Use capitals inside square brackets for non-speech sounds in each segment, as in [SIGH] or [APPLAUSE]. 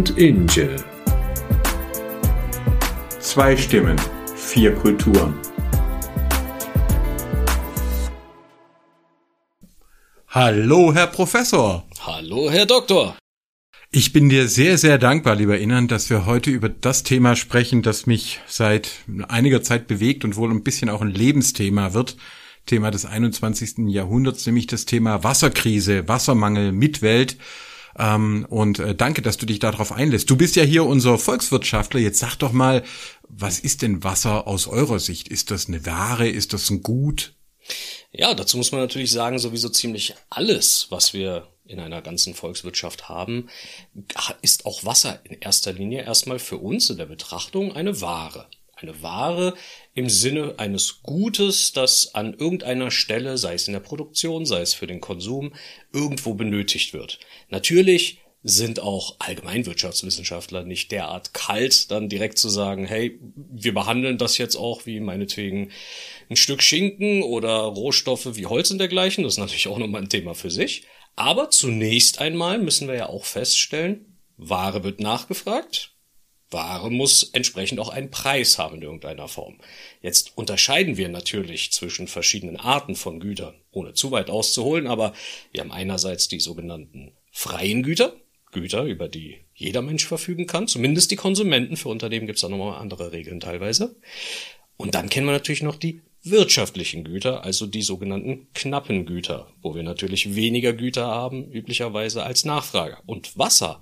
und Inge. Zwei Stimmen, vier Kulturen. Hallo, Herr Professor. Hallo, Herr Doktor. Ich bin dir sehr, sehr dankbar, lieber Innern, dass wir heute über das Thema sprechen, das mich seit einiger Zeit bewegt und wohl ein bisschen auch ein Lebensthema wird. Thema des 21. Jahrhunderts, nämlich das Thema Wasserkrise, Wassermangel, Mitwelt. Ähm, und äh, danke, dass du dich darauf einlässt. Du bist ja hier unser Volkswirtschaftler. Jetzt sag doch mal, was ist denn Wasser aus eurer Sicht? Ist das eine Ware? Ist das ein Gut? Ja, dazu muss man natürlich sagen, sowieso ziemlich alles, was wir in einer ganzen Volkswirtschaft haben, ist auch Wasser in erster Linie erstmal für uns in der Betrachtung eine Ware. Eine Ware im Sinne eines Gutes, das an irgendeiner Stelle, sei es in der Produktion, sei es für den Konsum, irgendwo benötigt wird. Natürlich sind auch Allgemeinwirtschaftswissenschaftler nicht derart kalt, dann direkt zu sagen, hey, wir behandeln das jetzt auch wie meinetwegen ein Stück Schinken oder Rohstoffe wie Holz und dergleichen. Das ist natürlich auch nochmal ein Thema für sich. Aber zunächst einmal müssen wir ja auch feststellen, Ware wird nachgefragt. Ware muss entsprechend auch einen Preis haben in irgendeiner Form. Jetzt unterscheiden wir natürlich zwischen verschiedenen Arten von Gütern, ohne zu weit auszuholen, aber wir haben einerseits die sogenannten freien Güter, Güter, über die jeder Mensch verfügen kann, zumindest die Konsumenten. Für Unternehmen gibt es da nochmal andere Regeln teilweise. Und dann kennen wir natürlich noch die wirtschaftlichen Güter, also die sogenannten knappen Güter, wo wir natürlich weniger Güter haben, üblicherweise als Nachfrage. Und Wasser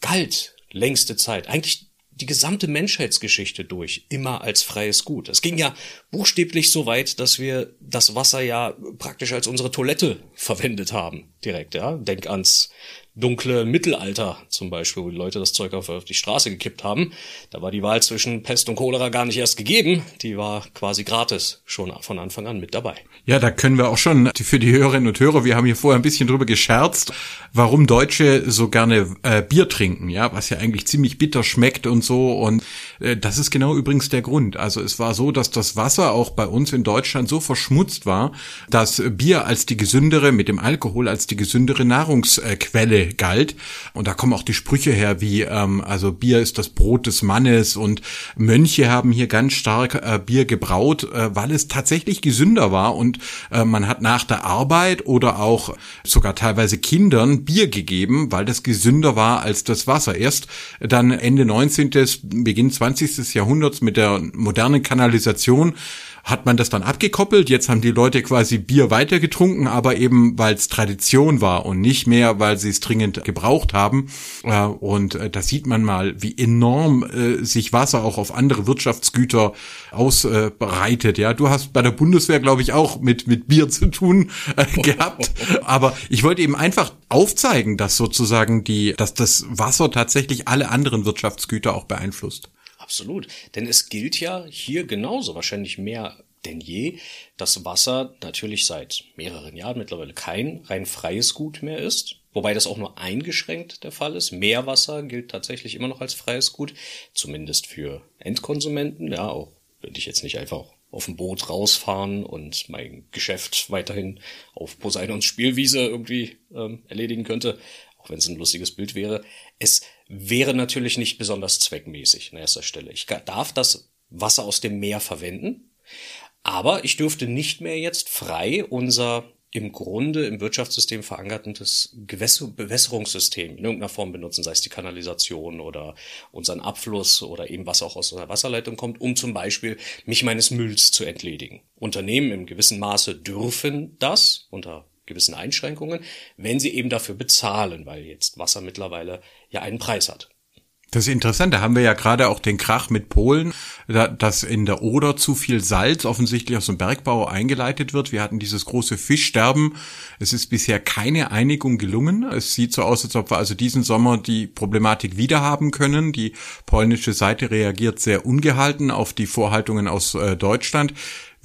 galt längste Zeit, eigentlich die gesamte Menschheitsgeschichte durch, immer als freies Gut. Es ging ja buchstäblich so weit, dass wir das Wasser ja praktisch als unsere Toilette verwendet haben, direkt, ja. Denk ans dunkle Mittelalter zum Beispiel, wo die Leute das Zeug auf, die Straße gekippt haben. Da war die Wahl zwischen Pest und Cholera gar nicht erst gegeben. Die war quasi gratis schon von Anfang an mit dabei. Ja, da können wir auch schon für die Hörerinnen und Hörer, wir haben hier vorher ein bisschen drüber gescherzt, warum Deutsche so gerne äh, Bier trinken, ja, was ja eigentlich ziemlich bitter schmeckt und so. Und äh, das ist genau übrigens der Grund. Also es war so, dass das Wasser auch bei uns in Deutschland so verschmutzt war, dass Bier als die gesündere, mit dem Alkohol als die gesündere Nahrungsquelle galt. Und da kommen auch die Sprüche her, wie ähm, also Bier ist das Brot des Mannes und Mönche haben hier ganz stark äh, Bier gebraut, äh, weil es tatsächlich gesünder war und äh, man hat nach der Arbeit oder auch sogar teilweise Kindern Bier gegeben, weil das gesünder war als das Wasser. Erst dann Ende 19., Beginn 20. Jahrhunderts mit der modernen Kanalisation hat man das dann abgekoppelt. Jetzt haben die Leute quasi Bier weitergetrunken, aber eben weil es Tradition war und nicht mehr, weil sie es dringend gebraucht haben. Äh, und äh, da sieht man mal, wie enorm äh, sich Wasser auch auf andere Wirtschaftsgüter ausbreitet. Ja, du hast bei der Bundeswehr, glaube ich, auch mit mit Bier zu tun [LAUGHS] gehabt. Aber ich wollte eben einfach aufzeigen, dass sozusagen die, dass das Wasser tatsächlich alle anderen Wirtschaftsgüter auch beeinflusst. Absolut. Denn es gilt ja hier genauso, wahrscheinlich mehr denn je, dass Wasser natürlich seit mehreren Jahren mittlerweile kein rein freies Gut mehr ist. Wobei das auch nur eingeschränkt der Fall ist. Meerwasser gilt tatsächlich immer noch als freies Gut, zumindest für Endkonsumenten. Ja, auch wenn ich jetzt nicht einfach auf dem Boot rausfahren und mein Geschäft weiterhin auf Poseidons Spielwiese irgendwie ähm, erledigen könnte, auch wenn es ein lustiges Bild wäre. Es wäre natürlich nicht besonders zweckmäßig an erster Stelle. Ich darf das Wasser aus dem Meer verwenden, aber ich dürfte nicht mehr jetzt frei unser im Grunde im Wirtschaftssystem verankertes Bewässerungssystem in irgendeiner Form benutzen, sei es die Kanalisation oder unseren Abfluss oder eben was auch aus einer Wasserleitung kommt, um zum Beispiel mich meines Mülls zu entledigen. Unternehmen im gewissen Maße dürfen das unter gewissen Einschränkungen, wenn sie eben dafür bezahlen, weil jetzt Wasser mittlerweile ja einen Preis hat. Das ist interessant, da haben wir ja gerade auch den Krach mit Polen, dass in der Oder zu viel Salz offensichtlich aus dem Bergbau eingeleitet wird. Wir hatten dieses große Fischsterben. Es ist bisher keine Einigung gelungen. Es sieht so aus, als ob wir also diesen Sommer die Problematik wieder haben können. Die polnische Seite reagiert sehr ungehalten auf die Vorhaltungen aus äh, Deutschland.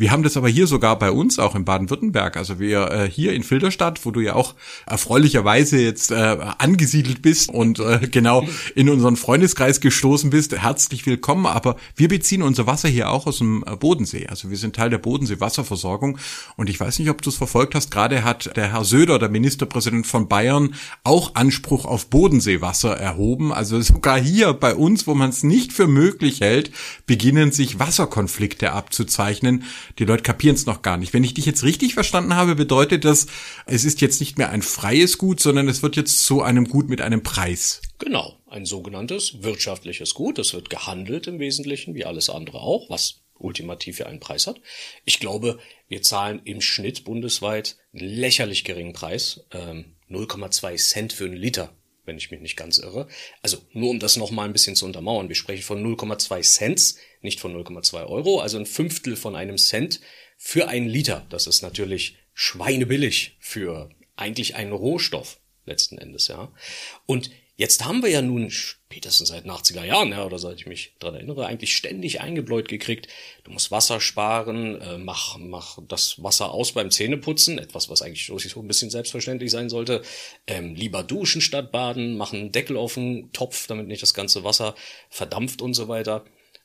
Wir haben das aber hier sogar bei uns, auch in Baden-Württemberg. Also wir äh, hier in Filderstadt, wo du ja auch erfreulicherweise jetzt äh, angesiedelt bist und äh, genau in unseren Freundeskreis gestoßen bist, herzlich willkommen. Aber wir beziehen unser Wasser hier auch aus dem äh, Bodensee. Also wir sind Teil der Bodensee-Wasserversorgung. Und ich weiß nicht, ob du es verfolgt hast. Gerade hat der Herr Söder, der Ministerpräsident von Bayern, auch Anspruch auf Bodenseewasser erhoben. Also sogar hier bei uns, wo man es nicht für möglich hält, beginnen sich Wasserkonflikte abzuzeichnen. Die Leute kapieren es noch gar nicht. Wenn ich dich jetzt richtig verstanden habe, bedeutet das, es ist jetzt nicht mehr ein freies Gut, sondern es wird jetzt zu einem Gut mit einem Preis. Genau, ein sogenanntes wirtschaftliches Gut. Es wird gehandelt im Wesentlichen, wie alles andere auch, was ultimativ ja einen Preis hat. Ich glaube, wir zahlen im Schnitt bundesweit einen lächerlich geringen Preis, ähm, 0,2 Cent für einen Liter wenn ich mich nicht ganz irre. Also nur um das nochmal ein bisschen zu untermauern, wir sprechen von 0,2 Cent, nicht von 0,2 Euro, also ein Fünftel von einem Cent für einen Liter. Das ist natürlich schweinebillig für eigentlich einen Rohstoff letzten Endes, ja. Und Jetzt haben wir ja nun spätestens seit den 80er Jahren, ja, oder seit ich mich dran erinnere, eigentlich ständig eingebläut gekriegt, du musst Wasser sparen, äh, mach, mach das Wasser aus beim Zähneputzen, etwas, was eigentlich so ein bisschen selbstverständlich sein sollte, ähm, lieber duschen statt baden, mach einen Deckel auf den Topf, damit nicht das ganze Wasser verdampft und so weiter.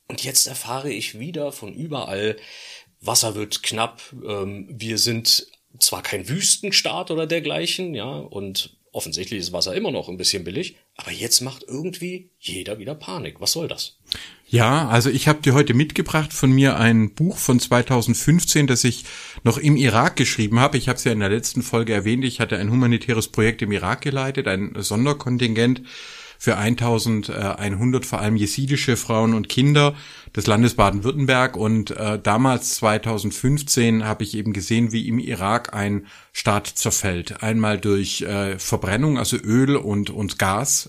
Und jetzt erfahre ich wieder von überall, Wasser wird knapp, ähm, wir sind zwar kein Wüstenstaat oder dergleichen, ja, und Offensichtlich ist Wasser immer noch ein bisschen billig, aber jetzt macht irgendwie jeder wieder Panik. Was soll das? Ja, also ich habe dir heute mitgebracht von mir ein Buch von 2015, das ich noch im Irak geschrieben habe. Ich habe es ja in der letzten Folge erwähnt. Ich hatte ein humanitäres Projekt im Irak geleitet, ein Sonderkontingent für 1100 vor allem jesidische Frauen und Kinder des Landes Baden-Württemberg. Und äh, damals, 2015, habe ich eben gesehen, wie im Irak ein Staat zerfällt. Einmal durch äh, Verbrennung, also Öl und, und Gas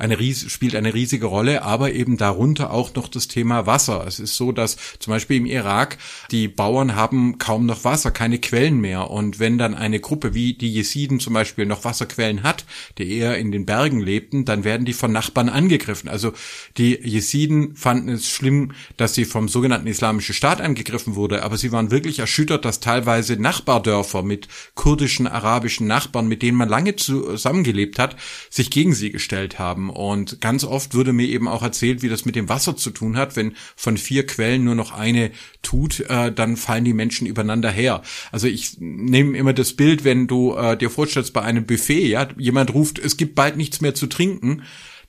eine ries spielt eine riesige Rolle, aber eben darunter auch noch das Thema Wasser. Es ist so, dass zum Beispiel im Irak die Bauern haben kaum noch Wasser, keine Quellen mehr. Und wenn dann eine Gruppe wie die Jesiden zum Beispiel noch Wasserquellen hat, die eher in den Bergen lebten, dann werden die von Nachbarn angegriffen. Also die Jesiden fanden es schlimm, dass sie vom sogenannten Islamischen Staat angegriffen wurde, aber sie waren wirklich erschüttert, dass teilweise Nachbardörfer mit kurdischen, arabischen Nachbarn, mit denen man lange zusammengelebt hat, sich gegen sie gestellt haben. Und ganz oft würde mir eben auch erzählt, wie das mit dem Wasser zu tun hat. Wenn von vier Quellen nur noch eine tut, äh, dann fallen die Menschen übereinander her. Also ich nehme immer das Bild, wenn du äh, dir vorstellst bei einem Buffet, ja, jemand ruft, es gibt bald nichts mehr zu trinken,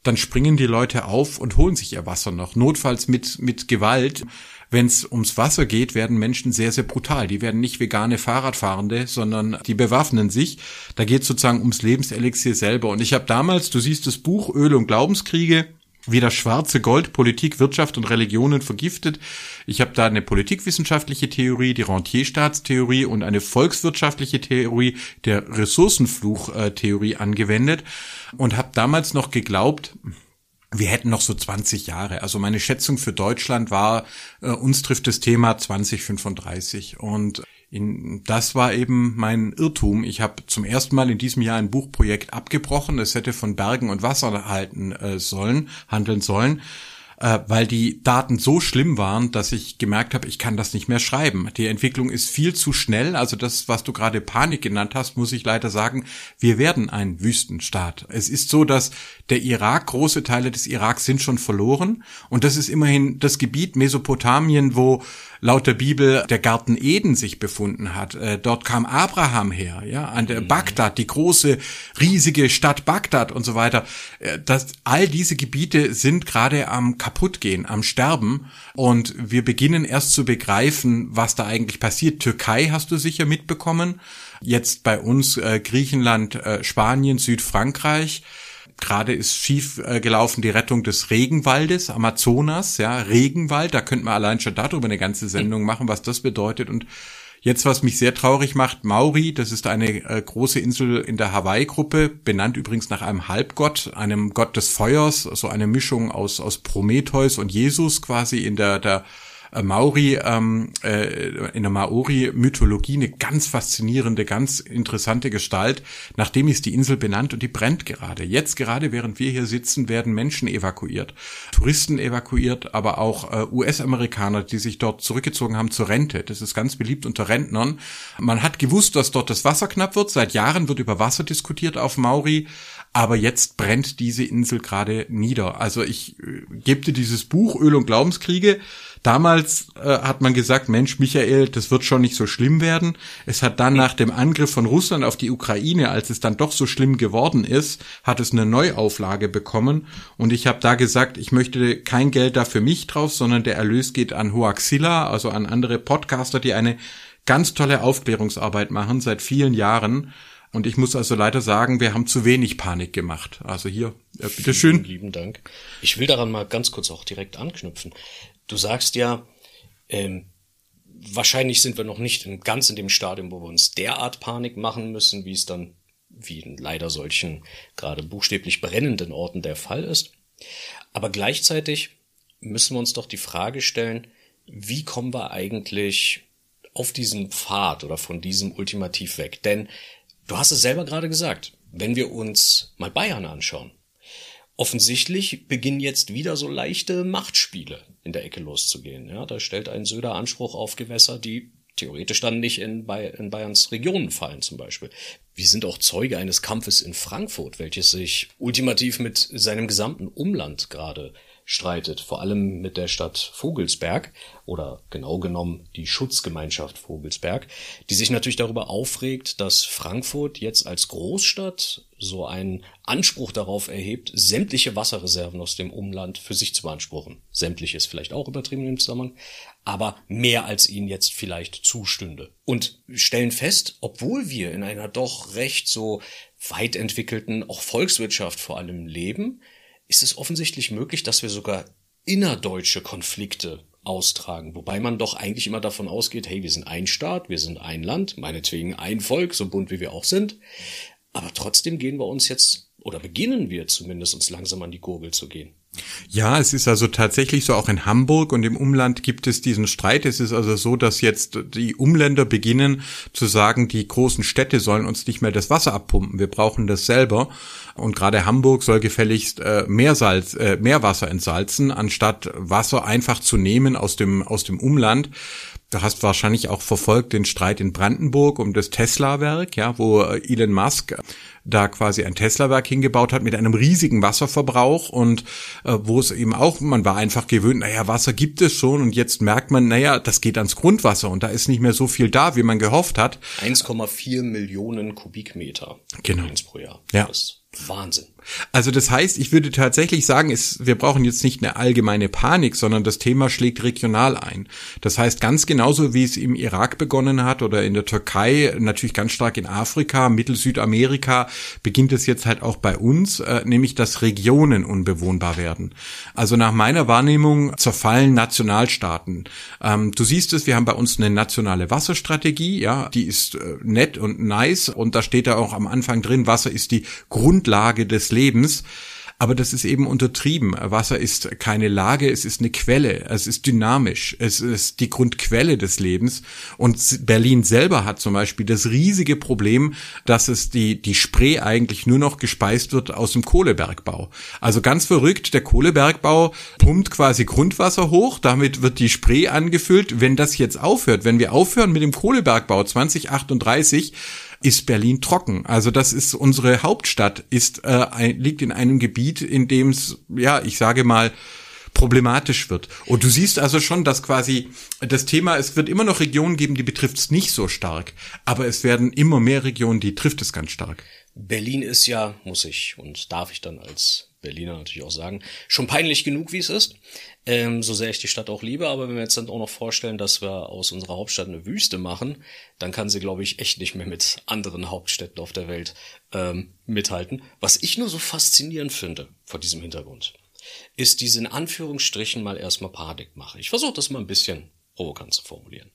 dann springen die Leute auf und holen sich ihr Wasser noch, notfalls mit, mit Gewalt. Wenn es ums Wasser geht, werden Menschen sehr, sehr brutal. Die werden nicht vegane Fahrradfahrende, sondern die bewaffnen sich. Da geht sozusagen ums Lebenselixier selber. Und ich habe damals, du siehst das Buch Öl und Glaubenskriege, wie das schwarze Gold Politik, Wirtschaft und Religionen vergiftet. Ich habe da eine politikwissenschaftliche Theorie, die Rentierstaatstheorie und eine volkswirtschaftliche Theorie, der Ressourcenfluchtheorie angewendet und habe damals noch geglaubt, wir hätten noch so 20 Jahre. Also meine Schätzung für Deutschland war, äh, uns trifft das Thema 2035. Und in, das war eben mein Irrtum. Ich habe zum ersten Mal in diesem Jahr ein Buchprojekt abgebrochen. Es hätte von Bergen und Wasser halten äh, sollen, handeln sollen äh, weil die Daten so schlimm waren, dass ich gemerkt habe, ich kann das nicht mehr schreiben. Die Entwicklung ist viel zu schnell. Also das, was du gerade Panik genannt hast, muss ich leider sagen, wir werden ein Wüstenstaat. Es ist so, dass der Irak, große Teile des Iraks sind schon verloren. Und das ist immerhin das Gebiet Mesopotamien, wo laut der Bibel der Garten Eden sich befunden hat. Äh, dort kam Abraham her, ja, an der mhm. Bagdad, die große, riesige Stadt Bagdad und so weiter. Äh, das, all diese Gebiete sind gerade am kaputtgehen, am Sterben. Und wir beginnen erst zu begreifen, was da eigentlich passiert. Türkei hast du sicher mitbekommen. Jetzt bei uns äh, Griechenland, äh, Spanien, Südfrankreich. Gerade ist schief äh, gelaufen die Rettung des Regenwaldes, Amazonas, ja, Regenwald, da könnte man allein schon darüber eine ganze Sendung machen, was das bedeutet. Und jetzt, was mich sehr traurig macht, Mauri, das ist eine äh, große Insel in der Hawaii-Gruppe, benannt übrigens nach einem Halbgott, einem Gott des Feuers, so eine Mischung aus, aus Prometheus und Jesus quasi in der, der äh, Maori, ähm, äh, in der Maori-Mythologie eine ganz faszinierende, ganz interessante Gestalt. Nachdem ist die Insel benannt und die brennt gerade. Jetzt gerade, während wir hier sitzen, werden Menschen evakuiert, Touristen evakuiert, aber auch äh, US-Amerikaner, die sich dort zurückgezogen haben zur Rente. Das ist ganz beliebt unter Rentnern. Man hat gewusst, dass dort das Wasser knapp wird. Seit Jahren wird über Wasser diskutiert auf Mauri. Aber jetzt brennt diese Insel gerade nieder. Also ich äh, gebe dir dieses Buch Öl und Glaubenskriege. Damals äh, hat man gesagt, Mensch, Michael, das wird schon nicht so schlimm werden. Es hat dann nach dem Angriff von Russland auf die Ukraine, als es dann doch so schlimm geworden ist, hat es eine Neuauflage bekommen. Und ich habe da gesagt, ich möchte kein Geld da für mich drauf, sondern der Erlös geht an Hoaxilla, also an andere Podcaster, die eine ganz tolle Aufklärungsarbeit machen seit vielen Jahren. Und ich muss also leider sagen, wir haben zu wenig Panik gemacht. Also hier, äh, bitteschön. Vielen lieben Dank. Ich will daran mal ganz kurz auch direkt anknüpfen. Du sagst ja, ähm, wahrscheinlich sind wir noch nicht in, ganz in dem Stadium, wo wir uns derart Panik machen müssen, wie es dann wie in leider solchen gerade buchstäblich brennenden Orten der Fall ist. Aber gleichzeitig müssen wir uns doch die Frage stellen, wie kommen wir eigentlich auf diesen Pfad oder von diesem Ultimativ weg? Denn Du hast es selber gerade gesagt. Wenn wir uns mal Bayern anschauen. Offensichtlich beginnen jetzt wieder so leichte Machtspiele in der Ecke loszugehen. Ja, da stellt ein Söder Anspruch auf Gewässer, die theoretisch dann nicht in, in Bayerns Regionen fallen zum Beispiel. Wir sind auch Zeuge eines Kampfes in Frankfurt, welches sich ultimativ mit seinem gesamten Umland gerade streitet, vor allem mit der Stadt Vogelsberg oder genau genommen die Schutzgemeinschaft Vogelsberg, die sich natürlich darüber aufregt, dass Frankfurt jetzt als Großstadt so einen Anspruch darauf erhebt, sämtliche Wasserreserven aus dem Umland für sich zu beanspruchen. Sämtlich ist vielleicht auch übertrieben im Zusammenhang, aber mehr als ihnen jetzt vielleicht zustünde. Und stellen fest, obwohl wir in einer doch recht so weit entwickelten, auch Volkswirtschaft vor allem leben, ist es offensichtlich möglich, dass wir sogar innerdeutsche Konflikte austragen, wobei man doch eigentlich immer davon ausgeht, hey, wir sind ein Staat, wir sind ein Land, meinetwegen ein Volk, so bunt wie wir auch sind, aber trotzdem gehen wir uns jetzt, oder beginnen wir zumindest uns langsam an die Gurgel zu gehen. Ja, es ist also tatsächlich so, auch in Hamburg und im Umland gibt es diesen Streit. Es ist also so, dass jetzt die Umländer beginnen zu sagen, die großen Städte sollen uns nicht mehr das Wasser abpumpen. Wir brauchen das selber. Und gerade Hamburg soll gefälligst äh, Meersalz, äh, Meerwasser entsalzen, anstatt Wasser einfach zu nehmen aus dem, aus dem Umland. Du hast wahrscheinlich auch verfolgt den Streit in Brandenburg um das Tesla-Werk, ja, wo äh, Elon Musk da quasi ein Tesla-Werk hingebaut hat mit einem riesigen Wasserverbrauch und äh, wo es eben auch, man war einfach gewöhnt, naja, Wasser gibt es schon und jetzt merkt man, naja, das geht ans Grundwasser und da ist nicht mehr so viel da, wie man gehofft hat. 1,4 Millionen Kubikmeter genau. pro Jahr. Ja. Das Wahnsinn. Also das heißt, ich würde tatsächlich sagen, es, wir brauchen jetzt nicht eine allgemeine Panik, sondern das Thema schlägt regional ein. Das heißt, ganz genauso wie es im Irak begonnen hat oder in der Türkei, natürlich ganz stark in Afrika, Mittel-Südamerika, beginnt es jetzt halt auch bei uns, äh, nämlich dass Regionen unbewohnbar werden. Also nach meiner Wahrnehmung zerfallen Nationalstaaten. Ähm, du siehst es, wir haben bei uns eine nationale Wasserstrategie, ja, die ist äh, nett und nice und da steht da auch am Anfang drin, Wasser ist die Grundlage des Lebens. Aber das ist eben untertrieben. Wasser ist keine Lage, es ist eine Quelle, es ist dynamisch, es ist die Grundquelle des Lebens. Und Berlin selber hat zum Beispiel das riesige Problem, dass es die, die Spree eigentlich nur noch gespeist wird aus dem Kohlebergbau. Also ganz verrückt, der Kohlebergbau pumpt quasi Grundwasser hoch, damit wird die Spree angefüllt. Wenn das jetzt aufhört, wenn wir aufhören mit dem Kohlebergbau 2038, ist Berlin trocken. Also das ist unsere Hauptstadt, ist äh, liegt in einem Gebiet, in dem es, ja, ich sage mal, problematisch wird. Und du siehst also schon, dass quasi das Thema, es wird immer noch Regionen geben, die betrifft es nicht so stark, aber es werden immer mehr Regionen, die trifft es ganz stark. Berlin ist ja, muss ich und darf ich dann als Berliner natürlich auch sagen, schon peinlich genug, wie es ist. Ähm, so sehr ich die Stadt auch liebe, aber wenn wir jetzt dann auch noch vorstellen, dass wir aus unserer Hauptstadt eine Wüste machen, dann kann sie, glaube ich, echt nicht mehr mit anderen Hauptstädten auf der Welt ähm, mithalten. Was ich nur so faszinierend finde vor diesem Hintergrund, ist diese in Anführungsstrichen mal erstmal Panikmache. Ich versuche das mal ein bisschen provokant zu formulieren.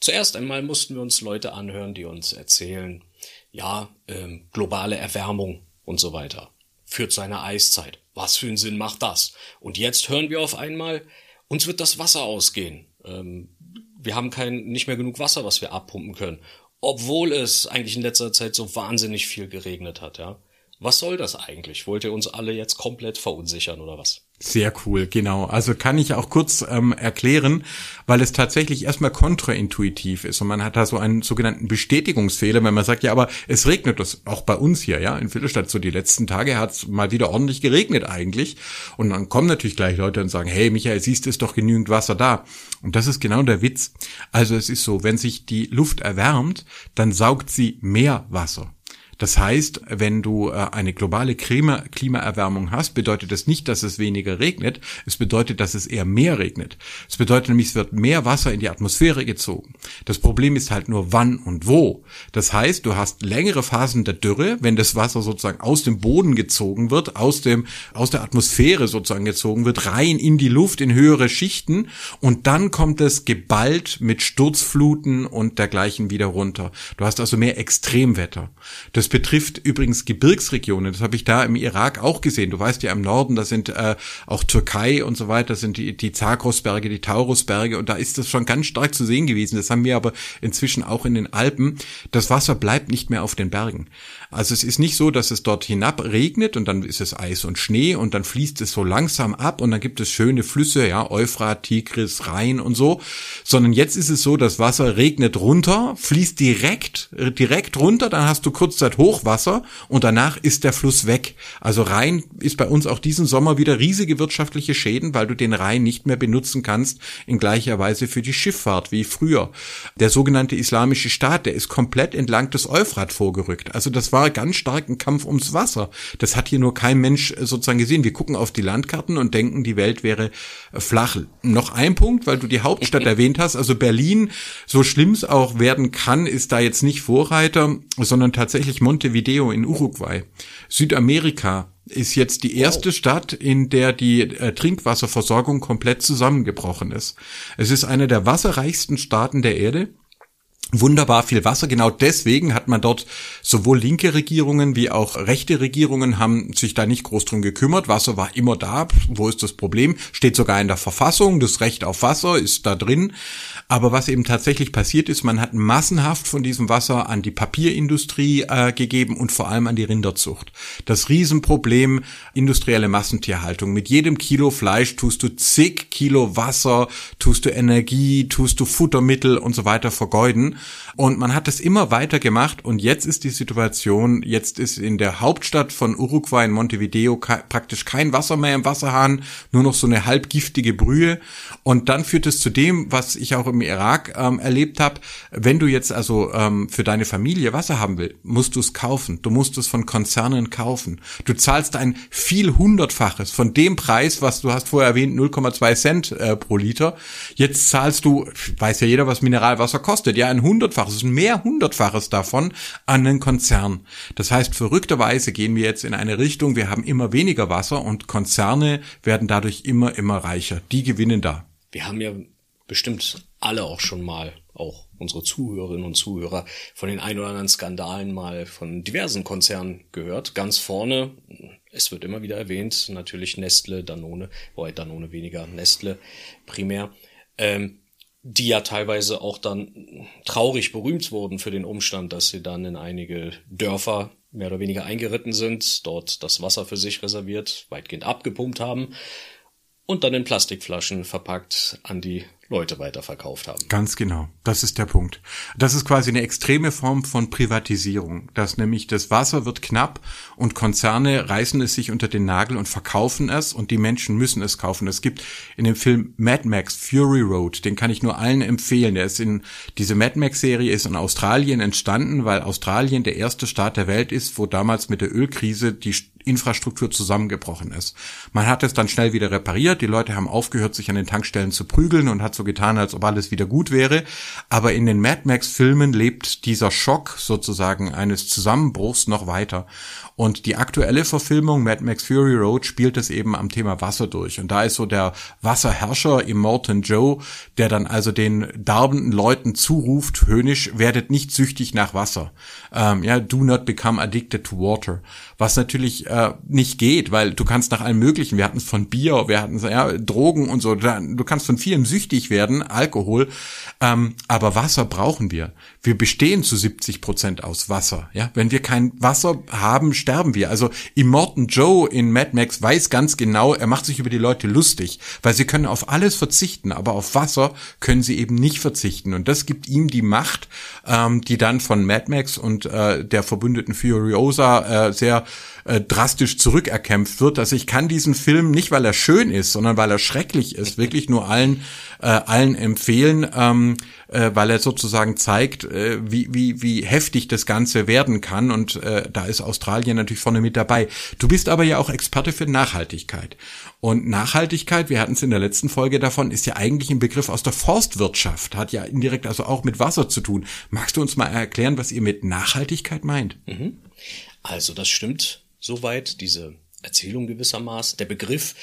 Zuerst einmal mussten wir uns Leute anhören, die uns erzählen, ja, ähm, globale Erwärmung und so weiter führt zu einer Eiszeit. Was für einen Sinn macht das? Und jetzt hören wir auf einmal, uns wird das Wasser ausgehen. Ähm, wir haben kein, nicht mehr genug Wasser, was wir abpumpen können. Obwohl es eigentlich in letzter Zeit so wahnsinnig viel geregnet hat, ja. Was soll das eigentlich? Wollt ihr uns alle jetzt komplett verunsichern oder was? Sehr cool, genau. Also kann ich auch kurz ähm, erklären, weil es tatsächlich erstmal kontraintuitiv ist und man hat da so einen sogenannten Bestätigungsfehler, wenn man sagt, ja, aber es regnet das auch bei uns hier, ja, in Viertelstadt so die letzten Tage hat es mal wieder ordentlich geregnet eigentlich und dann kommen natürlich gleich Leute und sagen, hey Michael, siehst du, ist doch genügend Wasser da und das ist genau der Witz. Also es ist so, wenn sich die Luft erwärmt, dann saugt sie mehr Wasser. Das heißt, wenn du äh, eine globale Klima Klimaerwärmung hast, bedeutet das nicht, dass es weniger regnet. Es bedeutet, dass es eher mehr regnet. Es bedeutet nämlich, es wird mehr Wasser in die Atmosphäre gezogen. Das Problem ist halt nur wann und wo. Das heißt, du hast längere Phasen der Dürre, wenn das Wasser sozusagen aus dem Boden gezogen wird, aus dem, aus der Atmosphäre sozusagen gezogen wird, rein in die Luft, in höhere Schichten. Und dann kommt es geballt mit Sturzfluten und dergleichen wieder runter. Du hast also mehr Extremwetter. Das das betrifft übrigens Gebirgsregionen. Das habe ich da im Irak auch gesehen. Du weißt ja, im Norden, da sind äh, auch Türkei und so weiter, sind die, die Zagrosberge, die Taurusberge und da ist das schon ganz stark zu sehen gewesen. Das haben wir aber inzwischen auch in den Alpen. Das Wasser bleibt nicht mehr auf den Bergen. Also es ist nicht so, dass es dort hinab regnet und dann ist es Eis und Schnee und dann fließt es so langsam ab und dann gibt es schöne Flüsse, ja, Euphrat, Tigris, Rhein und so, sondern jetzt ist es so, das Wasser regnet runter, fließt direkt, direkt runter, dann hast du Hochwasser und danach ist der Fluss weg. Also Rhein ist bei uns auch diesen Sommer wieder riesige wirtschaftliche Schäden, weil du den Rhein nicht mehr benutzen kannst in gleicher Weise für die Schifffahrt wie früher. Der sogenannte Islamische Staat, der ist komplett entlang des Euphrat vorgerückt. Also das war ganz stark ein Kampf ums Wasser. Das hat hier nur kein Mensch sozusagen gesehen. Wir gucken auf die Landkarten und denken, die Welt wäre flach. Noch ein Punkt, weil du die Hauptstadt erwähnt hast. Also Berlin, so schlimm es auch werden kann, ist da jetzt nicht Vorreiter, sondern tatsächlich Montevideo in Uruguay. Südamerika ist jetzt die erste wow. Stadt, in der die äh, Trinkwasserversorgung komplett zusammengebrochen ist. Es ist eine der wasserreichsten Staaten der Erde wunderbar viel Wasser. Genau deswegen hat man dort sowohl linke Regierungen wie auch rechte Regierungen haben sich da nicht groß drum gekümmert. Wasser war immer da. Wo ist das Problem? Steht sogar in der Verfassung. Das Recht auf Wasser ist da drin. Aber was eben tatsächlich passiert ist, man hat massenhaft von diesem Wasser an die Papierindustrie äh, gegeben und vor allem an die Rinderzucht. Das Riesenproblem industrielle Massentierhaltung. Mit jedem Kilo Fleisch tust du zig Kilo Wasser, tust du Energie, tust du Futtermittel und so weiter vergeuden. Und man hat es immer weiter gemacht und jetzt ist die Situation, jetzt ist in der Hauptstadt von Uruguay in Montevideo praktisch kein Wasser mehr im Wasserhahn, nur noch so eine halbgiftige Brühe. Und dann führt es zu dem, was ich auch im Irak ähm, erlebt habe, wenn du jetzt also ähm, für deine Familie Wasser haben willst, musst du es kaufen. Du musst es von Konzernen kaufen. Du zahlst ein viel hundertfaches von dem Preis, was du hast vorher erwähnt, 0,2 Cent äh, pro Liter. Jetzt zahlst du, weiß ja jeder, was Mineralwasser kostet, ja ein hundertfaches, ein mehr hundertfaches davon an den Konzern. Das heißt, verrückterweise gehen wir jetzt in eine Richtung, wir haben immer weniger Wasser und Konzerne werden dadurch immer, immer reicher. Die gewinnen da. Wir haben ja bestimmt alle auch schon mal, auch unsere Zuhörerinnen und Zuhörer, von den ein oder anderen Skandalen mal von diversen Konzernen gehört. Ganz vorne, es wird immer wieder erwähnt, natürlich Nestle, Danone, wobei Danone weniger, Nestle primär, ähm, die ja teilweise auch dann traurig berühmt wurden für den Umstand, dass sie dann in einige Dörfer mehr oder weniger eingeritten sind, dort das Wasser für sich reserviert, weitgehend abgepumpt haben und dann in Plastikflaschen verpackt an die Leute weiterverkauft haben. Ganz genau. Das ist der Punkt. Das ist quasi eine extreme Form von Privatisierung, dass nämlich das Wasser wird knapp und Konzerne reißen es sich unter den Nagel und verkaufen es und die Menschen müssen es kaufen. Es gibt in dem Film Mad Max Fury Road, den kann ich nur allen empfehlen. Der ist in, diese Mad Max Serie ist in Australien entstanden, weil Australien der erste Staat der Welt ist, wo damals mit der Ölkrise die Infrastruktur zusammengebrochen ist. Man hat es dann schnell wieder repariert, die Leute haben aufgehört, sich an den Tankstellen zu prügeln und hat so getan, als ob alles wieder gut wäre. Aber in den Mad Max Filmen lebt dieser Schock sozusagen eines Zusammenbruchs noch weiter. Und die aktuelle Verfilmung Mad Max Fury Road spielt es eben am Thema Wasser durch. Und da ist so der Wasserherrscher Immortan Joe, der dann also den darbenden Leuten zuruft, höhnisch, werdet nicht süchtig nach Wasser. Ähm, ja, do not become addicted to water. Was natürlich äh, nicht geht, weil du kannst nach allem möglichen, wir hatten es von Bier, wir hatten ja, Drogen und so, du kannst von vielem süchtig werden, Alkohol, ähm, aber Wasser brauchen wir. Wir bestehen zu 70 Prozent aus Wasser. Ja, wenn wir kein Wasser haben, sterben wir. Also Immortan Joe in Mad Max weiß ganz genau, er macht sich über die Leute lustig, weil sie können auf alles verzichten, aber auf Wasser können sie eben nicht verzichten. Und das gibt ihm die Macht, ähm, die dann von Mad Max und äh, der Verbündeten Furiosa äh, sehr äh, drastisch zurückerkämpft wird. Also ich kann diesen Film nicht, weil er schön ist, sondern weil er schrecklich ist, wirklich nur allen äh, allen empfehlen, ähm, äh, weil er sozusagen zeigt, äh, wie, wie, wie heftig das Ganze werden kann. Und äh, da ist Australien natürlich vorne mit dabei. Du bist aber ja auch Experte für Nachhaltigkeit. Und Nachhaltigkeit, wir hatten es in der letzten Folge davon, ist ja eigentlich ein Begriff aus der Forstwirtschaft, hat ja indirekt also auch mit Wasser zu tun. Magst du uns mal erklären, was ihr mit Nachhaltigkeit meint? Mhm. Also das stimmt soweit, diese Erzählung gewissermaßen. Der Begriff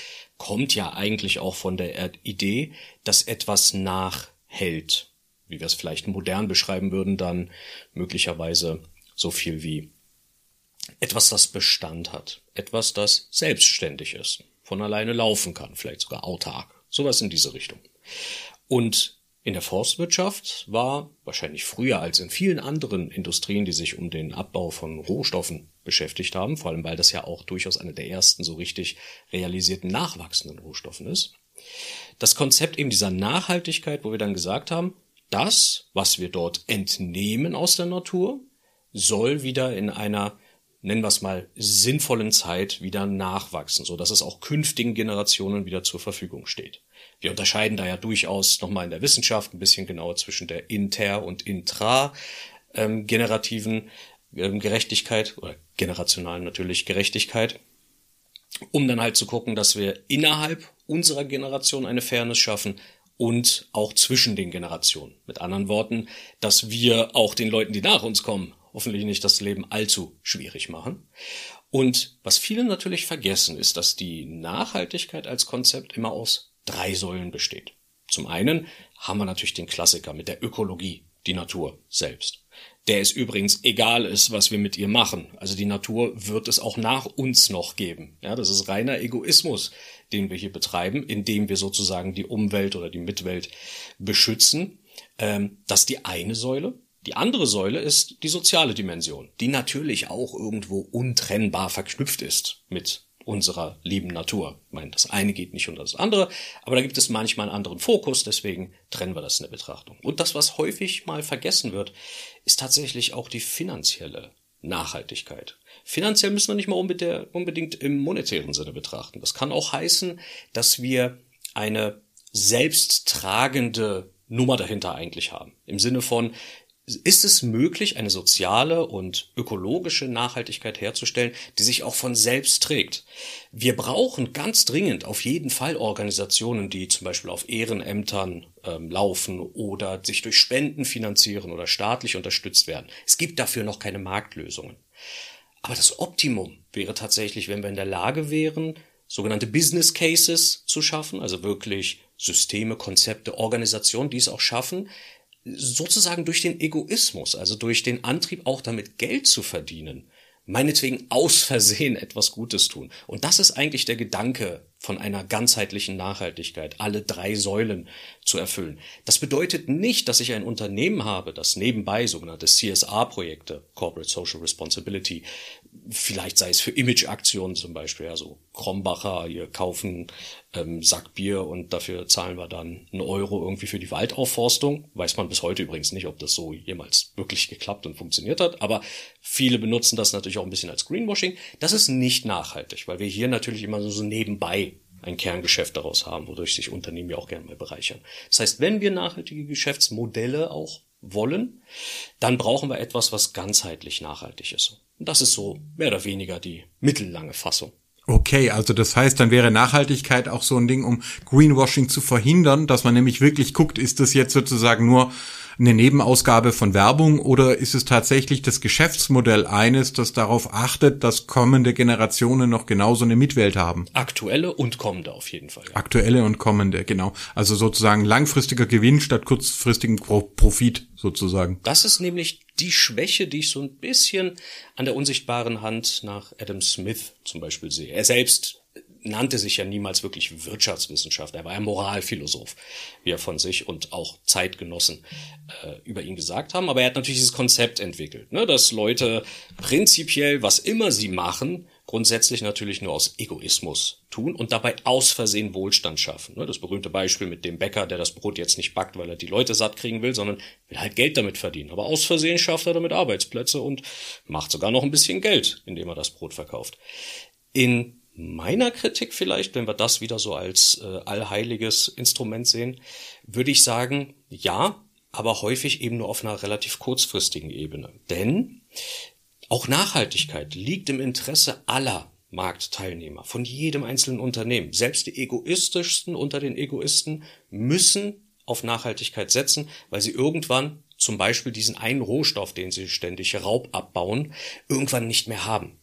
kommt ja eigentlich auch von der Idee, dass etwas nachhält. Wie wir es vielleicht modern beschreiben würden, dann möglicherweise so viel wie etwas, das Bestand hat. Etwas, das selbstständig ist, von alleine laufen kann, vielleicht sogar autark. Sowas in diese Richtung. Und in der Forstwirtschaft war wahrscheinlich früher als in vielen anderen Industrien, die sich um den Abbau von Rohstoffen beschäftigt haben, vor allem weil das ja auch durchaus eine der ersten so richtig realisierten nachwachsenden Rohstoffen ist. Das Konzept eben dieser Nachhaltigkeit, wo wir dann gesagt haben, das, was wir dort entnehmen aus der Natur, soll wieder in einer, nennen wir es mal, sinnvollen Zeit wieder nachwachsen, so dass es auch künftigen Generationen wieder zur Verfügung steht. Wir unterscheiden da ja durchaus nochmal in der Wissenschaft ein bisschen genauer zwischen der inter- und intra-generativen ähm, Gerechtigkeit oder generationalen natürlich Gerechtigkeit, um dann halt zu gucken, dass wir innerhalb unserer Generation eine Fairness schaffen und auch zwischen den Generationen. Mit anderen Worten, dass wir auch den Leuten, die nach uns kommen, hoffentlich nicht das Leben allzu schwierig machen. Und was viele natürlich vergessen, ist, dass die Nachhaltigkeit als Konzept immer aus drei Säulen besteht. Zum einen haben wir natürlich den Klassiker mit der Ökologie, die Natur selbst der es übrigens egal ist, was wir mit ihr machen. Also die Natur wird es auch nach uns noch geben. Ja, das ist reiner Egoismus, den wir hier betreiben, indem wir sozusagen die Umwelt oder die Mitwelt beschützen. Ähm, das ist die eine Säule. Die andere Säule ist die soziale Dimension, die natürlich auch irgendwo untrennbar verknüpft ist mit unserer lieben Natur. Ich meine, das eine geht nicht unter das andere, aber da gibt es manchmal einen anderen Fokus, deswegen trennen wir das in der Betrachtung. Und das, was häufig mal vergessen wird, ist tatsächlich auch die finanzielle Nachhaltigkeit. Finanziell müssen wir nicht mal unbedingt im monetären Sinne betrachten. Das kann auch heißen, dass wir eine selbsttragende Nummer dahinter eigentlich haben. Im Sinne von, ist es möglich, eine soziale und ökologische Nachhaltigkeit herzustellen, die sich auch von selbst trägt. Wir brauchen ganz dringend auf jeden Fall Organisationen, die zum Beispiel auf Ehrenämtern ähm, laufen oder sich durch Spenden finanzieren oder staatlich unterstützt werden. Es gibt dafür noch keine Marktlösungen. Aber das Optimum wäre tatsächlich, wenn wir in der Lage wären, sogenannte Business Cases zu schaffen, also wirklich Systeme, Konzepte, Organisationen, die es auch schaffen, sozusagen durch den Egoismus, also durch den Antrieb auch damit Geld zu verdienen, meinetwegen aus Versehen etwas Gutes tun. Und das ist eigentlich der Gedanke von einer ganzheitlichen Nachhaltigkeit, alle drei Säulen zu erfüllen. Das bedeutet nicht, dass ich ein Unternehmen habe, das nebenbei sogenannte CSR-Projekte, Corporate Social Responsibility, vielleicht sei es für Image-Aktionen zum Beispiel, also Krombacher, hier kaufen ähm, Sack Bier und dafür zahlen wir dann einen Euro irgendwie für die Waldaufforstung. Weiß man bis heute übrigens nicht, ob das so jemals wirklich geklappt und funktioniert hat, aber viele benutzen das natürlich auch ein bisschen als Greenwashing. Das ist nicht nachhaltig, weil wir hier natürlich immer so nebenbei ein Kerngeschäft daraus haben, wodurch sich Unternehmen ja auch gerne mal bereichern. Das heißt, wenn wir nachhaltige Geschäftsmodelle auch wollen, dann brauchen wir etwas, was ganzheitlich nachhaltig ist. Und das ist so mehr oder weniger die mittellange Fassung. Okay, also das heißt, dann wäre Nachhaltigkeit auch so ein Ding, um Greenwashing zu verhindern, dass man nämlich wirklich guckt, ist das jetzt sozusagen nur eine Nebenausgabe von Werbung oder ist es tatsächlich das Geschäftsmodell eines, das darauf achtet, dass kommende Generationen noch genauso eine Mitwelt haben? Aktuelle und kommende auf jeden Fall. Ja. Aktuelle und kommende, genau. Also sozusagen langfristiger Gewinn statt kurzfristigen Profit sozusagen. Das ist nämlich die Schwäche, die ich so ein bisschen an der unsichtbaren Hand nach Adam Smith zum Beispiel sehe. Er selbst nannte sich ja niemals wirklich Wirtschaftswissenschaftler. Er war ja Moralphilosoph, wie er von sich und auch Zeitgenossen äh, über ihn gesagt haben. Aber er hat natürlich dieses Konzept entwickelt, ne, dass Leute prinzipiell, was immer sie machen, grundsätzlich natürlich nur aus Egoismus tun und dabei aus Versehen Wohlstand schaffen. Ne, das berühmte Beispiel mit dem Bäcker, der das Brot jetzt nicht backt, weil er die Leute satt kriegen will, sondern will halt Geld damit verdienen. Aber aus Versehen schafft er damit Arbeitsplätze und macht sogar noch ein bisschen Geld, indem er das Brot verkauft. In meiner Kritik vielleicht, wenn wir das wieder so als äh, allheiliges Instrument sehen, würde ich sagen, ja, aber häufig eben nur auf einer relativ kurzfristigen Ebene. Denn auch Nachhaltigkeit liegt im Interesse aller Marktteilnehmer, von jedem einzelnen Unternehmen. Selbst die egoistischsten unter den Egoisten müssen auf Nachhaltigkeit setzen, weil sie irgendwann zum Beispiel diesen einen Rohstoff, den sie ständig Raub abbauen, irgendwann nicht mehr haben.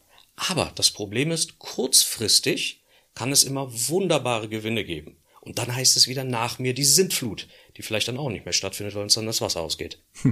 Aber das Problem ist, kurzfristig kann es immer wunderbare Gewinne geben. Und dann heißt es wieder nach mir die Sintflut, die vielleicht dann auch nicht mehr stattfindet, weil uns dann das Wasser ausgeht. [LAUGHS]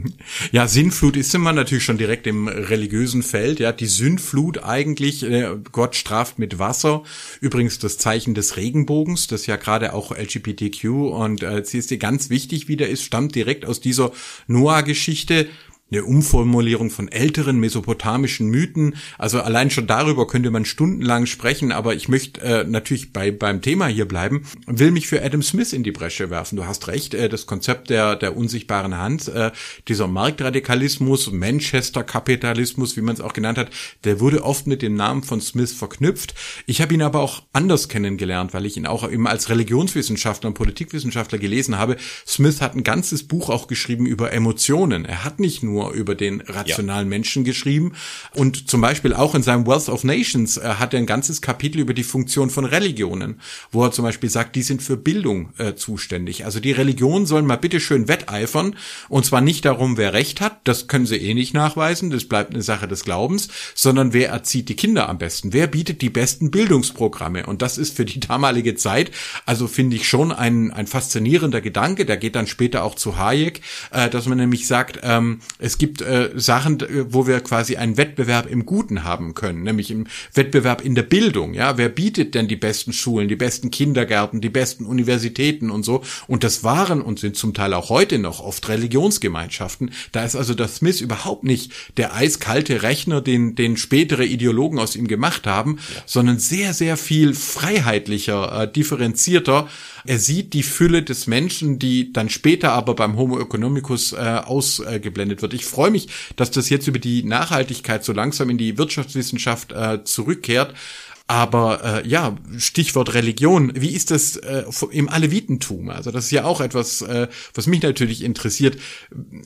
Ja, Sintflut ist immer natürlich schon direkt im religiösen Feld. Ja, die Sündflut eigentlich, äh, Gott straft mit Wasser. Übrigens das Zeichen des Regenbogens, das ja gerade auch LGBTQ und äh, CSD ganz wichtig wieder ist, stammt direkt aus dieser Noah-Geschichte eine Umformulierung von älteren mesopotamischen Mythen. Also allein schon darüber könnte man stundenlang sprechen, aber ich möchte äh, natürlich bei, beim Thema hier bleiben, will mich für Adam Smith in die Bresche werfen. Du hast recht, äh, das Konzept der, der unsichtbaren Hand, äh, dieser Marktradikalismus, Manchester-Kapitalismus, wie man es auch genannt hat, der wurde oft mit dem Namen von Smith verknüpft. Ich habe ihn aber auch anders kennengelernt, weil ich ihn auch eben als Religionswissenschaftler und Politikwissenschaftler gelesen habe. Smith hat ein ganzes Buch auch geschrieben über Emotionen. Er hat nicht nur nur über den rationalen ja. Menschen geschrieben. Und zum Beispiel auch in seinem Wealth of Nations äh, hat er ein ganzes Kapitel über die Funktion von Religionen, wo er zum Beispiel sagt, die sind für Bildung äh, zuständig. Also die Religionen sollen mal bitte schön wetteifern. Und zwar nicht darum, wer Recht hat, das können sie eh nicht nachweisen, das bleibt eine Sache des Glaubens, sondern wer erzieht die Kinder am besten, wer bietet die besten Bildungsprogramme. Und das ist für die [LAUGHS] damalige Zeit, also finde ich schon ein, ein faszinierender Gedanke, der geht dann später auch zu Hayek, äh, dass man nämlich sagt, ähm, es gibt äh, Sachen, wo wir quasi einen Wettbewerb im Guten haben können, nämlich im Wettbewerb in der Bildung. Ja, wer bietet denn die besten Schulen, die besten Kindergärten, die besten Universitäten und so? Und das waren und sind zum Teil auch heute noch oft Religionsgemeinschaften. Da ist also der Smith überhaupt nicht der eiskalte Rechner, den, den spätere Ideologen aus ihm gemacht haben, ja. sondern sehr, sehr viel freiheitlicher, äh, differenzierter er sieht die Fülle des Menschen, die dann später aber beim Homo economicus äh, ausgeblendet wird. Ich freue mich, dass das jetzt über die Nachhaltigkeit so langsam in die Wirtschaftswissenschaft äh, zurückkehrt. Aber äh, ja, Stichwort Religion, wie ist das äh, im Alevitentum? Also das ist ja auch etwas, äh, was mich natürlich interessiert.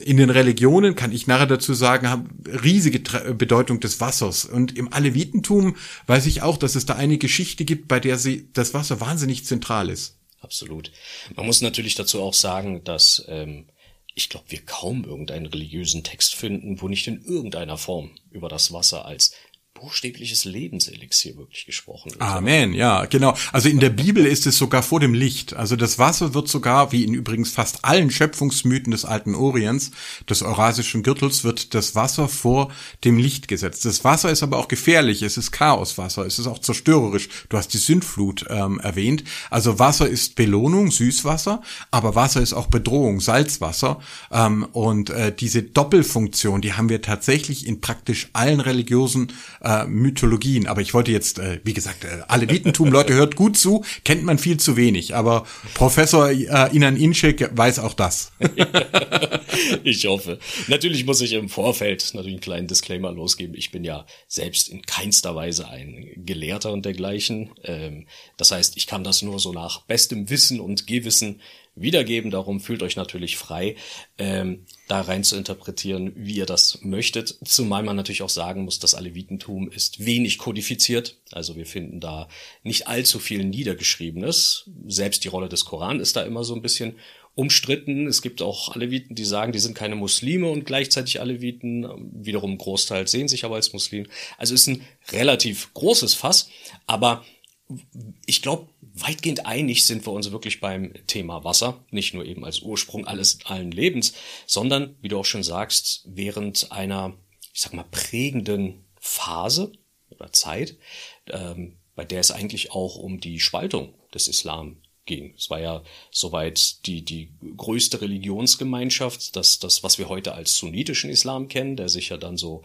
In den Religionen kann ich nachher dazu sagen, haben riesige Tra Bedeutung des Wassers. Und im Alevitentum weiß ich auch, dass es da eine Geschichte gibt, bei der sie das Wasser wahnsinnig zentral ist absolut. Man muss natürlich dazu auch sagen, dass ähm, ich glaube, wir kaum irgendeinen religiösen Text finden, wo nicht in irgendeiner Form über das Wasser als buchstäbliches Lebenselixier wirklich gesprochen wird. Amen, ja, genau. Also in der Bibel ist es sogar vor dem Licht. Also das Wasser wird sogar, wie in übrigens fast allen Schöpfungsmythen des alten Orients, des Eurasischen Gürtels, wird das Wasser vor dem Licht gesetzt. Das Wasser ist aber auch gefährlich. Es ist Chaoswasser. Es ist auch zerstörerisch. Du hast die Sündflut ähm, erwähnt. Also Wasser ist Belohnung, Süßwasser, aber Wasser ist auch Bedrohung, Salzwasser. Ähm, und äh, diese Doppelfunktion, die haben wir tatsächlich in praktisch allen religiösen äh, Mythologien. Aber ich wollte jetzt, äh, wie gesagt, äh, alle Wietentum, Leute, hört gut zu, kennt man viel zu wenig. Aber Professor äh, Inan Inschik weiß auch das. [LAUGHS] ich hoffe. Natürlich muss ich im Vorfeld natürlich einen kleinen Disclaimer losgeben. Ich bin ja selbst in keinster Weise ein Gelehrter und dergleichen. Ähm, das heißt, ich kann das nur so nach bestem Wissen und Gewissen wiedergeben. Darum fühlt euch natürlich frei, ähm, da rein zu interpretieren, wie ihr das möchtet. Zumal man natürlich auch sagen muss, das Alevitentum ist wenig kodifiziert. Also wir finden da nicht allzu viel Niedergeschriebenes. Selbst die Rolle des Koran ist da immer so ein bisschen umstritten. Es gibt auch Aleviten, die sagen, die sind keine Muslime und gleichzeitig Aleviten. Wiederum Großteil sehen sich aber als Muslim. Also ist ein relativ großes Fass. Aber ich glaube, weitgehend einig sind wir uns wirklich beim Thema Wasser, nicht nur eben als Ursprung alles allen Lebens, sondern, wie du auch schon sagst, während einer, ich sag mal, prägenden Phase oder Zeit, ähm, bei der es eigentlich auch um die Spaltung des Islam ging. Es war ja soweit die, die größte Religionsgemeinschaft, das, das, was wir heute als sunnitischen Islam kennen, der sich ja dann so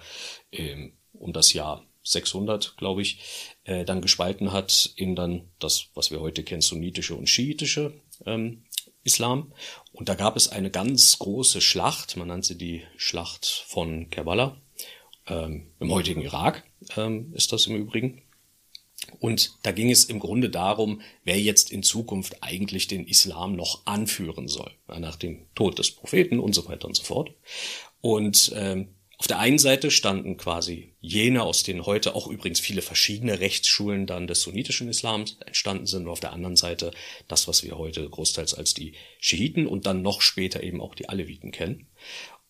ähm, um das Jahr 600, glaube ich, äh, dann gespalten hat in dann das, was wir heute kennen, sunnitische und schiitische ähm, Islam. Und da gab es eine ganz große Schlacht, man nannte sie die Schlacht von Kerbala, ähm, im heutigen Irak ähm, ist das im Übrigen. Und da ging es im Grunde darum, wer jetzt in Zukunft eigentlich den Islam noch anführen soll, nach dem Tod des Propheten und so weiter und so fort. Und ähm, auf der einen Seite standen quasi jene, aus denen heute auch übrigens viele verschiedene Rechtsschulen dann des sunnitischen Islams entstanden sind, und auf der anderen Seite das, was wir heute großteils als die Schiiten und dann noch später eben auch die Aleviten kennen.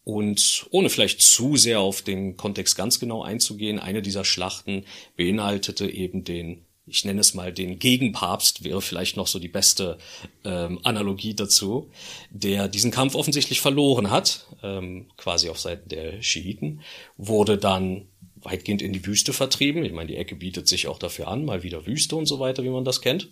Und ohne vielleicht zu sehr auf den Kontext ganz genau einzugehen, eine dieser Schlachten beinhaltete eben den ich nenne es mal den Gegenpapst, wäre vielleicht noch so die beste ähm, Analogie dazu, der diesen Kampf offensichtlich verloren hat, ähm, quasi auf Seiten der Schiiten, wurde dann weitgehend in die Wüste vertrieben. Ich meine, die Ecke bietet sich auch dafür an, mal wieder Wüste und so weiter, wie man das kennt.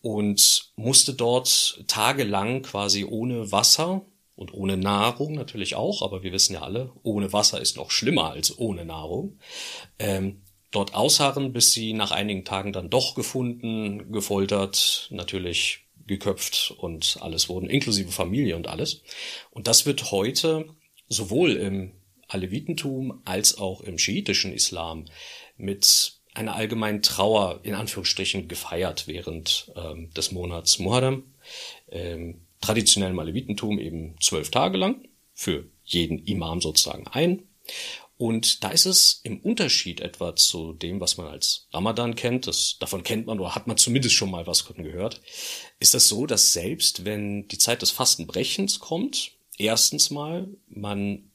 Und musste dort tagelang quasi ohne Wasser und ohne Nahrung natürlich auch, aber wir wissen ja alle, ohne Wasser ist noch schlimmer als ohne Nahrung, ähm, dort ausharren, bis sie nach einigen Tagen dann doch gefunden, gefoltert, natürlich geköpft und alles wurden, inklusive Familie und alles. Und das wird heute sowohl im Alevitentum als auch im schiitischen Islam mit einer allgemeinen Trauer in Anführungsstrichen gefeiert während ähm, des Monats Muharram. Ähm, traditionell im Alevitentum eben zwölf Tage lang für jeden Imam sozusagen ein. Und da ist es im Unterschied etwa zu dem, was man als Ramadan kennt, das, davon kennt man oder hat man zumindest schon mal was gehört, ist das so, dass selbst wenn die Zeit des Fastenbrechens kommt, erstens mal, man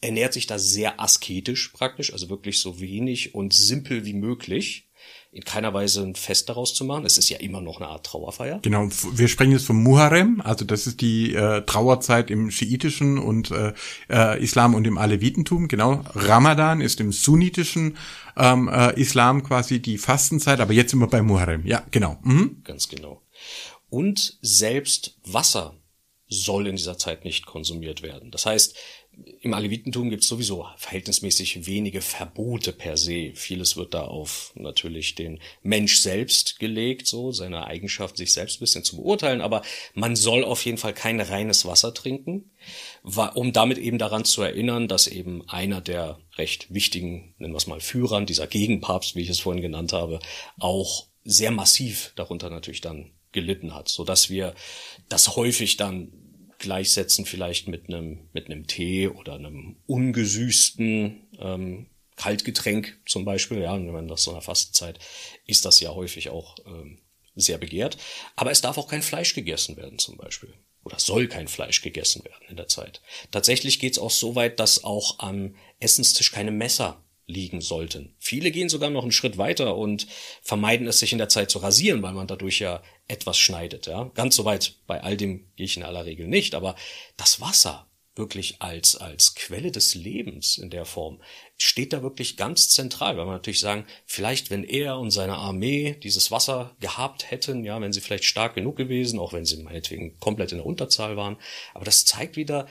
ernährt sich da sehr asketisch praktisch, also wirklich so wenig und simpel wie möglich in keiner Weise ein Fest daraus zu machen. Es ist ja immer noch eine Art Trauerfeier. Genau, wir sprechen jetzt vom Muharrem, also das ist die äh, Trauerzeit im schiitischen und äh, äh, Islam und im Alevitentum. Genau, Ramadan ist im sunnitischen ähm, äh, Islam quasi die Fastenzeit, aber jetzt sind wir bei Muharrem. Ja, genau. Mhm. Ganz genau. Und selbst Wasser soll in dieser Zeit nicht konsumiert werden. Das heißt, im Alevitentum gibt es sowieso verhältnismäßig wenige Verbote per se. Vieles wird da auf natürlich den Mensch selbst gelegt, so seine Eigenschaft, sich selbst ein bisschen zu beurteilen. Aber man soll auf jeden Fall kein reines Wasser trinken, um damit eben daran zu erinnern, dass eben einer der recht wichtigen, nennen wir es mal Führern, dieser Gegenpapst, wie ich es vorhin genannt habe, auch sehr massiv darunter natürlich dann gelitten hat, so dass wir das häufig dann gleichsetzen vielleicht mit einem mit einem Tee oder einem ungesüßten ähm, Kaltgetränk zum Beispiel. Ja, wenn man das so einer Fastenzeit ist das ja häufig auch ähm, sehr begehrt. Aber es darf auch kein Fleisch gegessen werden zum Beispiel. Oder soll kein Fleisch gegessen werden in der Zeit. Tatsächlich geht es auch so weit, dass auch am Essenstisch keine Messer liegen sollten. Viele gehen sogar noch einen Schritt weiter und vermeiden es sich in der Zeit zu rasieren, weil man dadurch ja etwas schneidet. Ja, ganz so weit bei all dem gehe ich in aller Regel nicht, aber das Wasser wirklich als als Quelle des Lebens in der Form steht da wirklich ganz zentral, weil man natürlich sagen, vielleicht wenn er und seine Armee dieses Wasser gehabt hätten, ja, wenn sie vielleicht stark genug gewesen, auch wenn sie meinetwegen komplett in der Unterzahl waren, aber das zeigt wieder,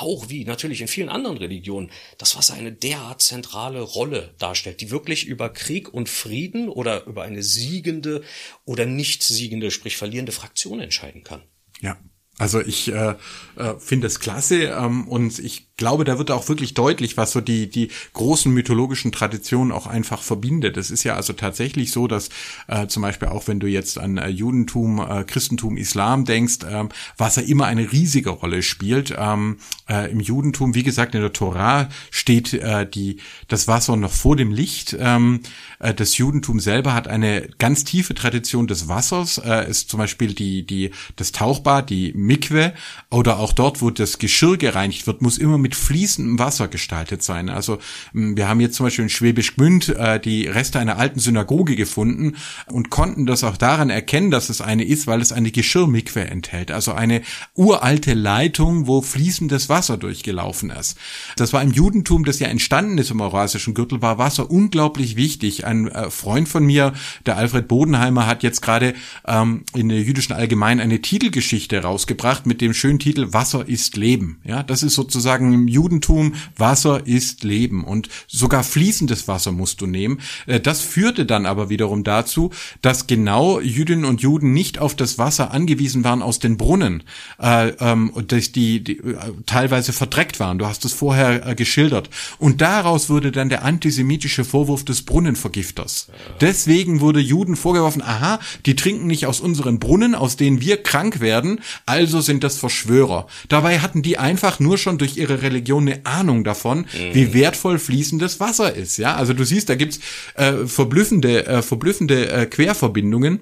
auch wie natürlich in vielen anderen Religionen, das Wasser eine derart zentrale Rolle darstellt, die wirklich über Krieg und Frieden oder über eine siegende oder nicht siegende, sprich verlierende Fraktion entscheiden kann. Ja, also ich äh, äh, finde es klasse ähm, und ich glaube, da wird auch wirklich deutlich, was so die, die großen mythologischen Traditionen auch einfach verbindet. Es ist ja also tatsächlich so, dass äh, zum Beispiel auch wenn du jetzt an äh, Judentum, äh, Christentum, Islam denkst, äh, Wasser immer eine riesige Rolle spielt. Ähm, äh, Im Judentum, wie gesagt, in der Torah steht äh, die, das Wasser noch vor dem Licht. Ähm, äh, das Judentum selber hat eine ganz tiefe Tradition des Wassers. Äh, ist zum Beispiel die, die, das Tauchbad, die Mikwe oder auch dort, wo das Geschirr gereinigt wird, muss immer mit fließendem Wasser gestaltet sein. Also wir haben jetzt zum Beispiel in Schwäbisch Gmünd äh, die Reste einer alten Synagoge gefunden und konnten das auch daran erkennen, dass es eine ist, weil es eine Geschirrmikwe enthält. Also eine uralte Leitung, wo fließendes Wasser durchgelaufen ist. Das war im Judentum, das ja entstanden ist im Eurasischen Gürtel, war Wasser unglaublich wichtig. Ein äh, Freund von mir, der Alfred Bodenheimer, hat jetzt gerade ähm, in der jüdischen Allgemein eine Titelgeschichte rausgebracht mit dem schönen Titel Wasser ist Leben. Ja, das ist sozusagen im Judentum Wasser ist Leben und sogar fließendes Wasser musst du nehmen. Äh, das führte dann aber wiederum dazu, dass genau Jüdinnen und Juden nicht auf das Wasser angewiesen waren aus den Brunnen, äh, ähm, dass die, äh, teilweise verdreckt waren. Du hast es vorher geschildert. Und daraus wurde dann der antisemitische Vorwurf des Brunnenvergifters. Deswegen wurde Juden vorgeworfen, aha, die trinken nicht aus unseren Brunnen, aus denen wir krank werden, also sind das Verschwörer. Dabei hatten die einfach nur schon durch ihre Religion eine Ahnung davon, mhm. wie wertvoll fließendes Wasser ist. Ja, also du siehst, da gibt's äh, verblüffende, äh, verblüffende äh, Querverbindungen.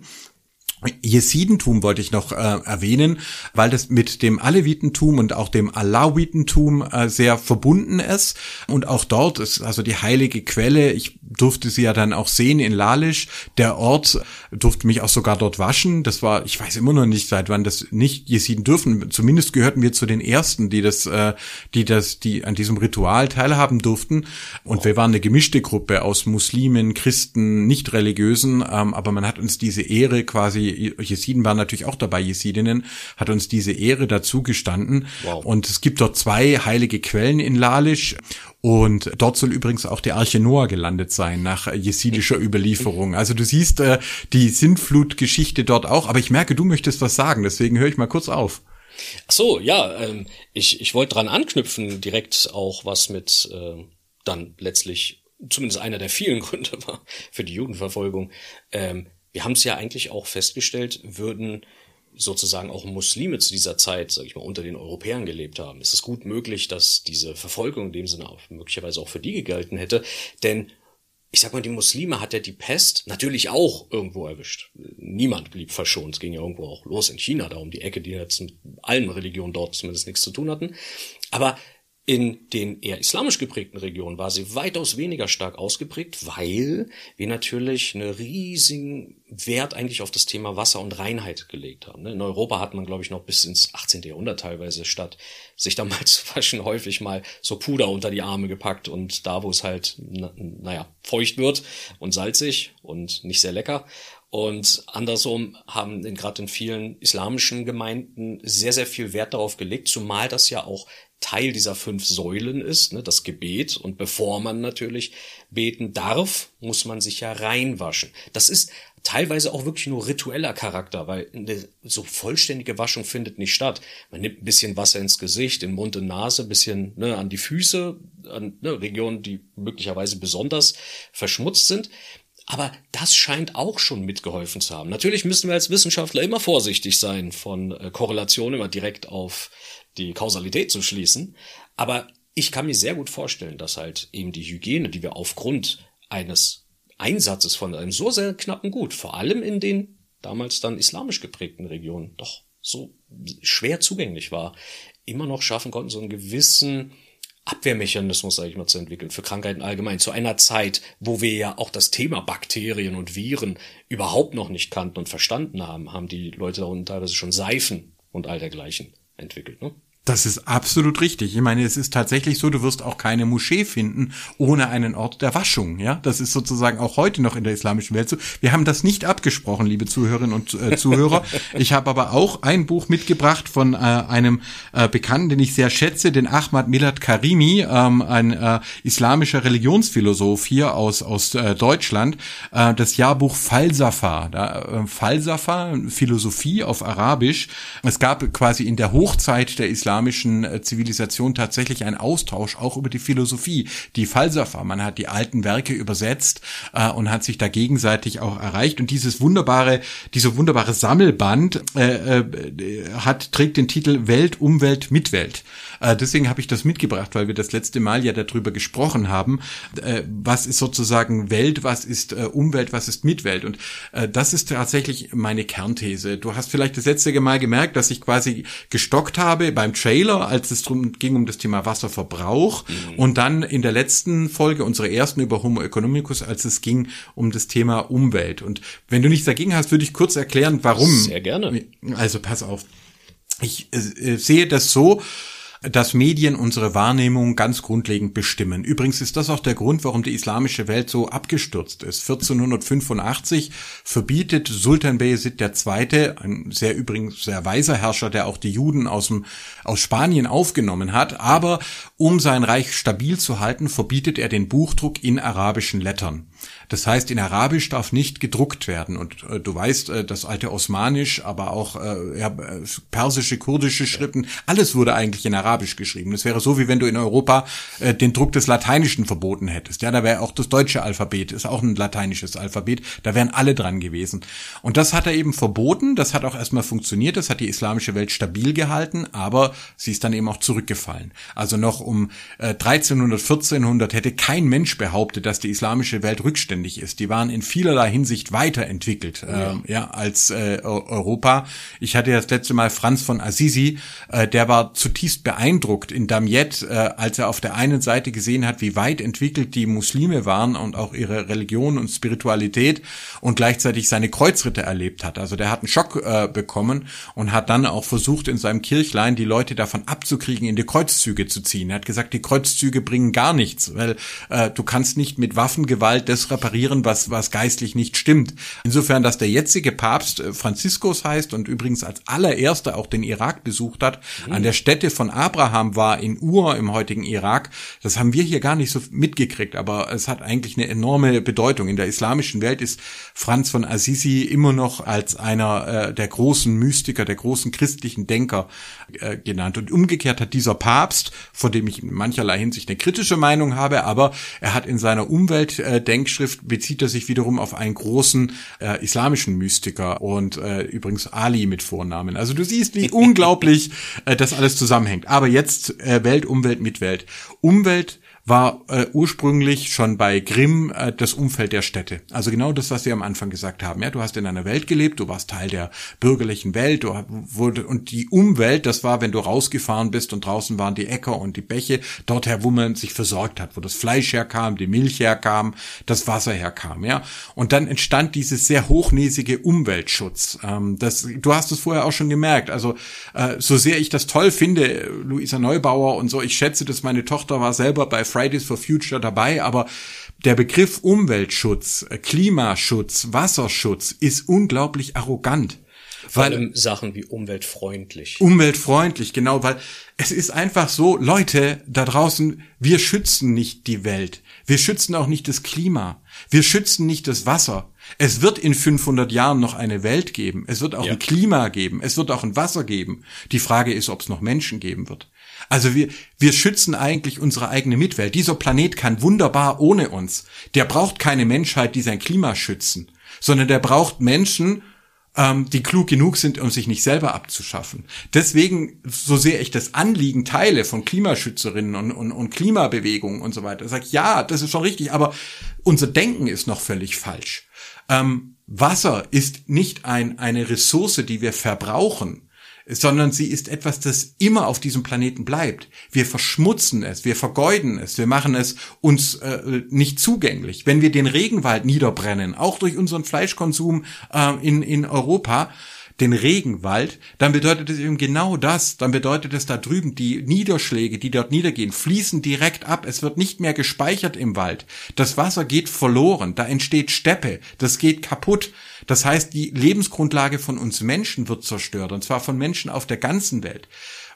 Jesidentum wollte ich noch äh, erwähnen, weil das mit dem Alevitentum und auch dem Alawitentum äh, sehr verbunden ist. Und auch dort ist also die heilige Quelle. Ich durfte sie ja dann auch sehen in Lalisch. Der Ort durfte mich auch sogar dort waschen. Das war, ich weiß immer noch nicht, seit wann das nicht Jesiden dürfen. Zumindest gehörten wir zu den ersten, die das, äh, die das, die an diesem Ritual teilhaben durften. Und wir waren eine gemischte Gruppe aus Muslimen, Christen, nicht-religiösen. Ähm, aber man hat uns diese Ehre quasi Jesiden waren natürlich auch dabei, Jesidinnen, hat uns diese Ehre dazu gestanden. Wow. Und es gibt dort zwei heilige Quellen in Lalisch. Und dort soll übrigens auch die Arche Noah gelandet sein, nach jesidischer Überlieferung. Also du siehst äh, die Sintflutgeschichte dort auch. Aber ich merke, du möchtest was sagen, deswegen höre ich mal kurz auf. Ach so, ja, ähm, ich, ich wollte dran anknüpfen, direkt auch was mit äh, dann letztlich zumindest einer der vielen [LAUGHS] Gründe war für die Judenverfolgung, ähm, wir haben es ja eigentlich auch festgestellt, würden sozusagen auch Muslime zu dieser Zeit, sage ich mal, unter den Europäern gelebt haben. Ist es gut möglich, dass diese Verfolgung in dem Sinne auch möglicherweise auch für die gegelten hätte? Denn ich sag mal, die Muslime hat ja die Pest natürlich auch irgendwo erwischt. Niemand blieb verschont. Es ging ja irgendwo auch los in China, da um die Ecke, die jetzt mit allen Religionen dort zumindest nichts zu tun hatten. Aber in den eher islamisch geprägten Regionen war sie weitaus weniger stark ausgeprägt, weil wir natürlich einen riesigen Wert eigentlich auf das Thema Wasser und Reinheit gelegt haben. In Europa hat man, glaube ich, noch bis ins 18. Jahrhundert teilweise statt sich da mal [LAUGHS] zu waschen häufig mal so Puder unter die Arme gepackt und da, wo es halt, na, naja, feucht wird und salzig und nicht sehr lecker. Und andersrum haben gerade in vielen islamischen Gemeinden sehr, sehr viel Wert darauf gelegt, zumal das ja auch Teil dieser fünf Säulen ist, ne, das Gebet. Und bevor man natürlich beten darf, muss man sich ja reinwaschen. Das ist teilweise auch wirklich nur ritueller Charakter, weil eine so vollständige Waschung findet nicht statt. Man nimmt ein bisschen Wasser ins Gesicht, in Mund und Nase, ein bisschen ne, an die Füße, an ne, Regionen, die möglicherweise besonders verschmutzt sind. Aber das scheint auch schon mitgeholfen zu haben. Natürlich müssen wir als Wissenschaftler immer vorsichtig sein, von äh, Korrelationen immer direkt auf die Kausalität zu schließen. Aber ich kann mir sehr gut vorstellen, dass halt eben die Hygiene, die wir aufgrund eines Einsatzes von einem so sehr knappen Gut, vor allem in den damals dann islamisch geprägten Regionen, doch so schwer zugänglich war, immer noch schaffen konnten, so einen gewissen Abwehrmechanismus, sage ich mal, zu entwickeln für Krankheiten allgemein. Zu einer Zeit, wo wir ja auch das Thema Bakterien und Viren überhaupt noch nicht kannten und verstanden haben, haben die Leute da unten teilweise schon Seifen und all dergleichen entwickelt. Ne? Das ist absolut richtig. Ich meine, es ist tatsächlich so, du wirst auch keine Moschee finden ohne einen Ort der Waschung. Ja, das ist sozusagen auch heute noch in der islamischen Welt so. Wir haben das nicht abgesprochen, liebe Zuhörerinnen und äh, Zuhörer. [LAUGHS] ich habe aber auch ein Buch mitgebracht von äh, einem äh, Bekannten, den ich sehr schätze, den Ahmad Milad Karimi, ähm, ein äh, islamischer Religionsphilosoph hier aus aus äh, Deutschland. Äh, das Jahrbuch Falsafa, da, Falsafa, Philosophie auf Arabisch. Es gab quasi in der Hochzeit der Islam islamischen äh, Zivilisation tatsächlich ein Austausch auch über die Philosophie, die Falsafa. Man hat die alten Werke übersetzt äh, und hat sich da gegenseitig auch erreicht. Und dieses wunderbare, dieser wunderbare Sammelband äh, äh, hat trägt den Titel Welt, Umwelt, Mitwelt. Äh, deswegen habe ich das mitgebracht, weil wir das letzte Mal ja darüber gesprochen haben, äh, was ist sozusagen Welt, was ist äh, Umwelt, was ist Mitwelt. Und äh, das ist tatsächlich meine Kernthese. Du hast vielleicht das letzte Mal gemerkt, dass ich quasi gestockt habe beim Trailer, als es darum ging um das Thema Wasserverbrauch mhm. und dann in der letzten Folge, unsere ersten über Homo economicus, als es ging um das Thema Umwelt. Und wenn du nichts dagegen hast, würde ich kurz erklären, warum. Sehr gerne. Also pass auf. Ich äh, sehe das so, dass Medien unsere Wahrnehmung ganz grundlegend bestimmen. Übrigens ist das auch der Grund, warum die islamische Welt so abgestürzt ist. 1485 verbietet Sultan Bayezid II., ein sehr übrigens sehr weiser Herrscher, der auch die Juden aus, dem, aus Spanien aufgenommen hat, aber um sein Reich stabil zu halten, verbietet er den Buchdruck in arabischen Lettern. Das heißt, in Arabisch darf nicht gedruckt werden. Und äh, du weißt, äh, das alte Osmanisch, aber auch äh, ja, persische, kurdische Schriften, alles wurde eigentlich in Arabisch geschrieben. Das wäre so, wie wenn du in Europa äh, den Druck des Lateinischen verboten hättest. Ja, da wäre auch das deutsche Alphabet, ist auch ein lateinisches Alphabet, da wären alle dran gewesen. Und das hat er eben verboten, das hat auch erstmal funktioniert, das hat die islamische Welt stabil gehalten, aber sie ist dann eben auch zurückgefallen. Also noch um äh, 1300, 1400 hätte kein Mensch behauptet, dass die islamische Welt rückständig ist. Die waren in vielerlei Hinsicht weiterentwickelt ja. Äh, ja als äh, Europa. Ich hatte das letzte Mal Franz von Assisi, äh, der war zutiefst beeindruckt in Damiette, äh, als er auf der einen Seite gesehen hat, wie weit entwickelt die Muslime waren und auch ihre Religion und Spiritualität und gleichzeitig seine Kreuzritte erlebt hat. Also der hat einen Schock äh, bekommen und hat dann auch versucht, in seinem Kirchlein die Leute davon abzukriegen, in die Kreuzzüge zu ziehen. Er hat gesagt, die Kreuzzüge bringen gar nichts, weil äh, du kannst nicht mit Waffengewalt das reparieren, was, was geistlich nicht stimmt. Insofern, dass der jetzige Papst äh, Franziskus heißt und übrigens als allererster auch den Irak besucht hat, mhm. an der Stätte von Abraham war in Ur im heutigen Irak, das haben wir hier gar nicht so mitgekriegt, aber es hat eigentlich eine enorme Bedeutung. In der islamischen Welt ist Franz von Assisi immer noch als einer äh, der großen Mystiker, der großen christlichen Denker äh, genannt. Und umgekehrt hat dieser Papst, vor dem ich in mancherlei Hinsicht eine kritische Meinung habe, aber er hat in seiner Umweltdenkschrift betrifft, bezieht er sich wiederum auf einen großen äh, islamischen Mystiker und äh, übrigens Ali mit Vornamen. Also du siehst, wie [LAUGHS] unglaublich äh, das alles zusammenhängt. Aber jetzt äh, Welt, Umwelt, Mitwelt. Umwelt war äh, ursprünglich schon bei Grimm äh, das Umfeld der Städte. Also genau das, was wir am Anfang gesagt haben. Ja, du hast in einer Welt gelebt, du warst Teil der bürgerlichen Welt, du wurde und die Umwelt, das war, wenn du rausgefahren bist und draußen waren die Äcker und die Bäche, dorther, wo man sich versorgt hat, wo das Fleisch herkam, die Milch herkam, das Wasser herkam. Ja, und dann entstand dieses sehr hochnäsige Umweltschutz. Ähm, das, du hast es vorher auch schon gemerkt. Also äh, so sehr ich das toll finde, Luisa Neubauer und so, ich schätze, dass meine Tochter war selber bei Fridays for Future dabei, aber der Begriff Umweltschutz, Klimaschutz, Wasserschutz ist unglaublich arrogant. Vor weil, allem Sachen wie umweltfreundlich. Umweltfreundlich, genau, weil es ist einfach so, Leute da draußen, wir schützen nicht die Welt. Wir schützen auch nicht das Klima. Wir schützen nicht das Wasser. Es wird in 500 Jahren noch eine Welt geben. Es wird auch ja. ein Klima geben. Es wird auch ein Wasser geben. Die Frage ist, ob es noch Menschen geben wird. Also wir, wir schützen eigentlich unsere eigene Mitwelt. Dieser Planet kann wunderbar ohne uns. Der braucht keine Menschheit, die sein Klima schützen, sondern der braucht Menschen, ähm, die klug genug sind, um sich nicht selber abzuschaffen. Deswegen, so sehr ich das Anliegen teile von Klimaschützerinnen und, und, und Klimabewegungen und so weiter, sage ja, das ist schon richtig, aber unser Denken ist noch völlig falsch. Ähm, Wasser ist nicht ein, eine Ressource, die wir verbrauchen, sondern sie ist etwas, das immer auf diesem Planeten bleibt. Wir verschmutzen es, wir vergeuden es, wir machen es uns äh, nicht zugänglich. Wenn wir den Regenwald niederbrennen, auch durch unseren Fleischkonsum äh, in, in Europa, den Regenwald, dann bedeutet es eben genau das. Dann bedeutet es da drüben, die Niederschläge, die dort niedergehen, fließen direkt ab. Es wird nicht mehr gespeichert im Wald. Das Wasser geht verloren. Da entsteht Steppe. Das geht kaputt. Das heißt, die Lebensgrundlage von uns Menschen wird zerstört, und zwar von Menschen auf der ganzen Welt.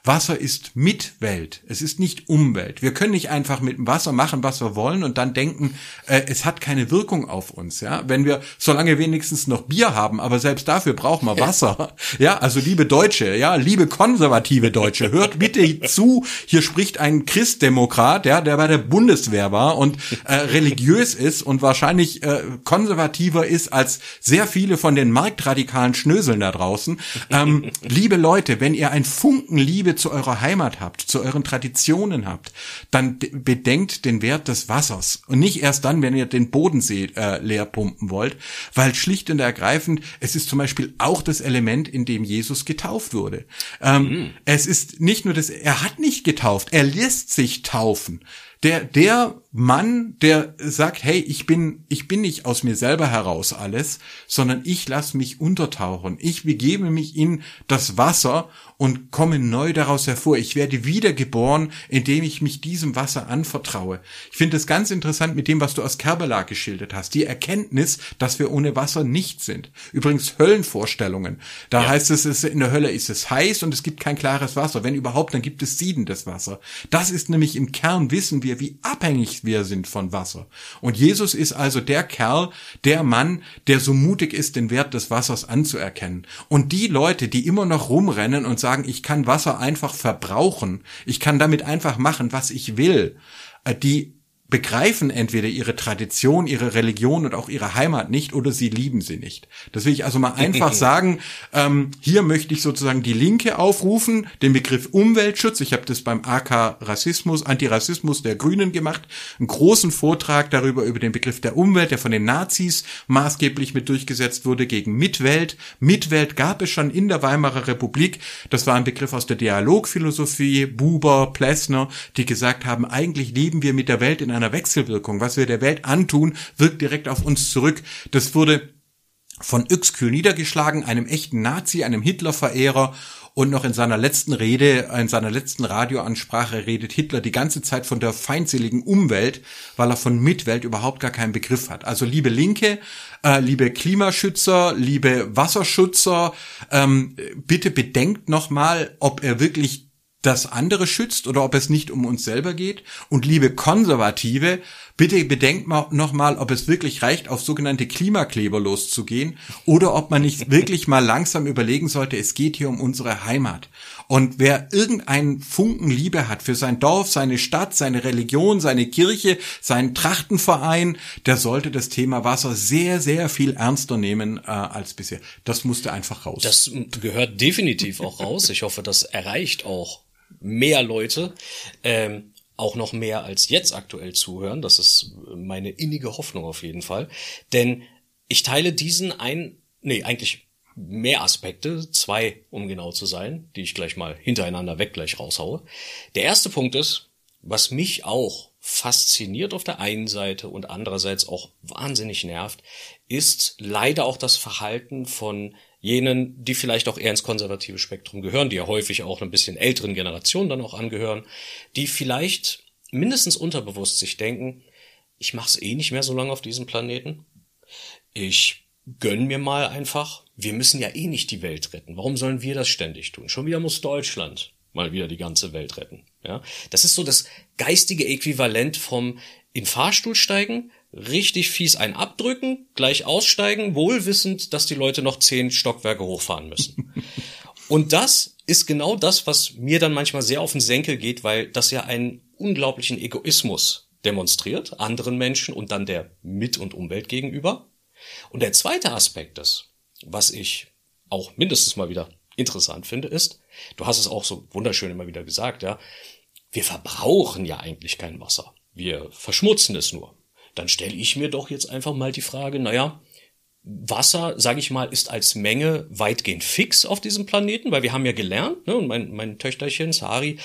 Wasser ist Mitwelt. Es ist nicht Umwelt. Wir können nicht einfach mit dem Wasser machen, was wir wollen und dann denken, äh, es hat keine Wirkung auf uns. Ja, wenn wir, solange wenigstens noch Bier haben, aber selbst dafür brauchen wir [LAUGHS] Wasser. Ja, also liebe Deutsche, ja, liebe konservative Deutsche, hört bitte zu. Hier spricht ein Christdemokrat, ja, der bei der Bundeswehr war und äh, religiös ist und wahrscheinlich äh, konservativer ist als sehr viele von den marktradikalen Schnöseln da draußen. Ähm, liebe Leute, wenn ihr ein Funken Liebe Liebe zu eurer Heimat habt, zu euren Traditionen habt, dann bedenkt den Wert des Wassers und nicht erst dann, wenn ihr den Bodensee äh, leer pumpen wollt, weil schlicht und ergreifend es ist zum Beispiel auch das Element, in dem Jesus getauft wurde. Ähm, mhm. Es ist nicht nur das, er hat nicht getauft, er lässt sich taufen. Der, der Mann, der sagt, hey, ich bin, ich bin nicht aus mir selber heraus alles, sondern ich lasse mich untertauchen. Ich begebe mich in das Wasser und komme neu daraus hervor. Ich werde wiedergeboren, indem ich mich diesem Wasser anvertraue. Ich finde es ganz interessant mit dem, was du aus Kerbela geschildert hast. Die Erkenntnis, dass wir ohne Wasser nicht sind. Übrigens Höllenvorstellungen. Da ja. heißt es, es, in der Hölle ist es heiß und es gibt kein klares Wasser. Wenn überhaupt, dann gibt es siedendes Wasser. Das ist nämlich im Kern, wissen wir, wie abhängig wir sind von Wasser. Und Jesus ist also der Kerl, der Mann, der so mutig ist, den Wert des Wassers anzuerkennen. Und die Leute, die immer noch rumrennen und sagen, ich kann Wasser einfach verbrauchen, ich kann damit einfach machen, was ich will, äh, die begreifen entweder ihre Tradition, ihre Religion und auch ihre Heimat nicht oder sie lieben sie nicht. Das will ich also mal einfach sagen. Ähm, hier möchte ich sozusagen die Linke aufrufen, den Begriff Umweltschutz. Ich habe das beim AK Rassismus, Antirassismus der Grünen gemacht, einen großen Vortrag darüber über den Begriff der Umwelt, der von den Nazis maßgeblich mit durchgesetzt wurde gegen Mitwelt. Mitwelt gab es schon in der Weimarer Republik. Das war ein Begriff aus der Dialogphilosophie, Buber, Plessner, die gesagt haben, eigentlich leben wir mit der Welt in einer einer Wechselwirkung. Was wir der Welt antun, wirkt direkt auf uns zurück. Das wurde von Yxkühl niedergeschlagen, einem echten Nazi, einem Hitler-Verehrer und noch in seiner letzten Rede, in seiner letzten Radioansprache redet Hitler die ganze Zeit von der feindseligen Umwelt, weil er von Mitwelt überhaupt gar keinen Begriff hat. Also liebe Linke, äh, liebe Klimaschützer, liebe Wasserschützer, ähm, bitte bedenkt nochmal, ob er wirklich das andere schützt oder ob es nicht um uns selber geht. Und liebe Konservative, bitte bedenkt mal nochmal, ob es wirklich reicht, auf sogenannte Klimakleber loszugehen oder ob man nicht [LAUGHS] wirklich mal langsam überlegen sollte, es geht hier um unsere Heimat. Und wer irgendeinen Funken Liebe hat für sein Dorf, seine Stadt, seine Religion, seine Kirche, seinen Trachtenverein, der sollte das Thema Wasser sehr, sehr viel ernster nehmen äh, als bisher. Das musste einfach raus. Das gehört definitiv auch raus. Ich hoffe, das erreicht auch mehr Leute, ähm, auch noch mehr als jetzt aktuell zuhören. Das ist meine innige Hoffnung auf jeden Fall. Denn ich teile diesen ein, nee, eigentlich mehr Aspekte, zwei, um genau zu sein, die ich gleich mal hintereinander weg gleich raushaue. Der erste Punkt ist, was mich auch fasziniert auf der einen Seite und andererseits auch wahnsinnig nervt, ist leider auch das Verhalten von jenen, die vielleicht auch eher ins konservative Spektrum gehören, die ja häufig auch ein bisschen älteren Generationen dann auch angehören, die vielleicht mindestens unterbewusst sich denken, ich mach's eh nicht mehr so lange auf diesem Planeten. Ich gönn mir mal einfach. Wir müssen ja eh nicht die Welt retten. Warum sollen wir das ständig tun? Schon wieder muss Deutschland mal wieder die ganze Welt retten. Ja, das ist so das geistige Äquivalent vom in Fahrstuhl steigen, richtig fies ein abdrücken, gleich aussteigen, wohlwissend, dass die Leute noch zehn Stockwerke hochfahren müssen. [LAUGHS] Und das ist genau das, was mir dann manchmal sehr auf den Senkel geht, weil das ja einen unglaublichen Egoismus demonstriert, anderen Menschen und dann der Mit- und Umwelt gegenüber. Und der zweite Aspekt ist, was ich auch mindestens mal wieder interessant finde, ist, du hast es auch so wunderschön immer wieder gesagt, ja, wir verbrauchen ja eigentlich kein Wasser. Wir verschmutzen es nur dann stelle ich mir doch jetzt einfach mal die Frage, naja, Wasser, sage ich mal, ist als Menge weitgehend fix auf diesem Planeten, weil wir haben ja gelernt, ne, und mein, mein Töchterchen Sari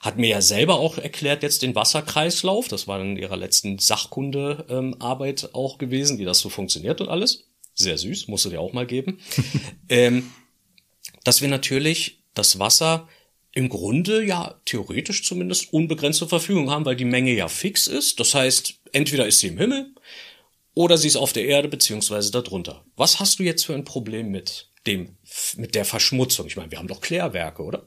hat mir ja selber auch erklärt jetzt den Wasserkreislauf, das war in ihrer letzten Sachkundearbeit ähm, auch gewesen, wie das so funktioniert und alles. Sehr süß, musst du dir auch mal geben. [LAUGHS] ähm, dass wir natürlich das Wasser im Grunde ja theoretisch zumindest unbegrenzt zur Verfügung haben, weil die Menge ja fix ist. Das heißt, entweder ist sie im Himmel oder sie ist auf der Erde beziehungsweise darunter. Was hast du jetzt für ein Problem mit dem, mit der Verschmutzung? Ich meine, wir haben doch Klärwerke, oder?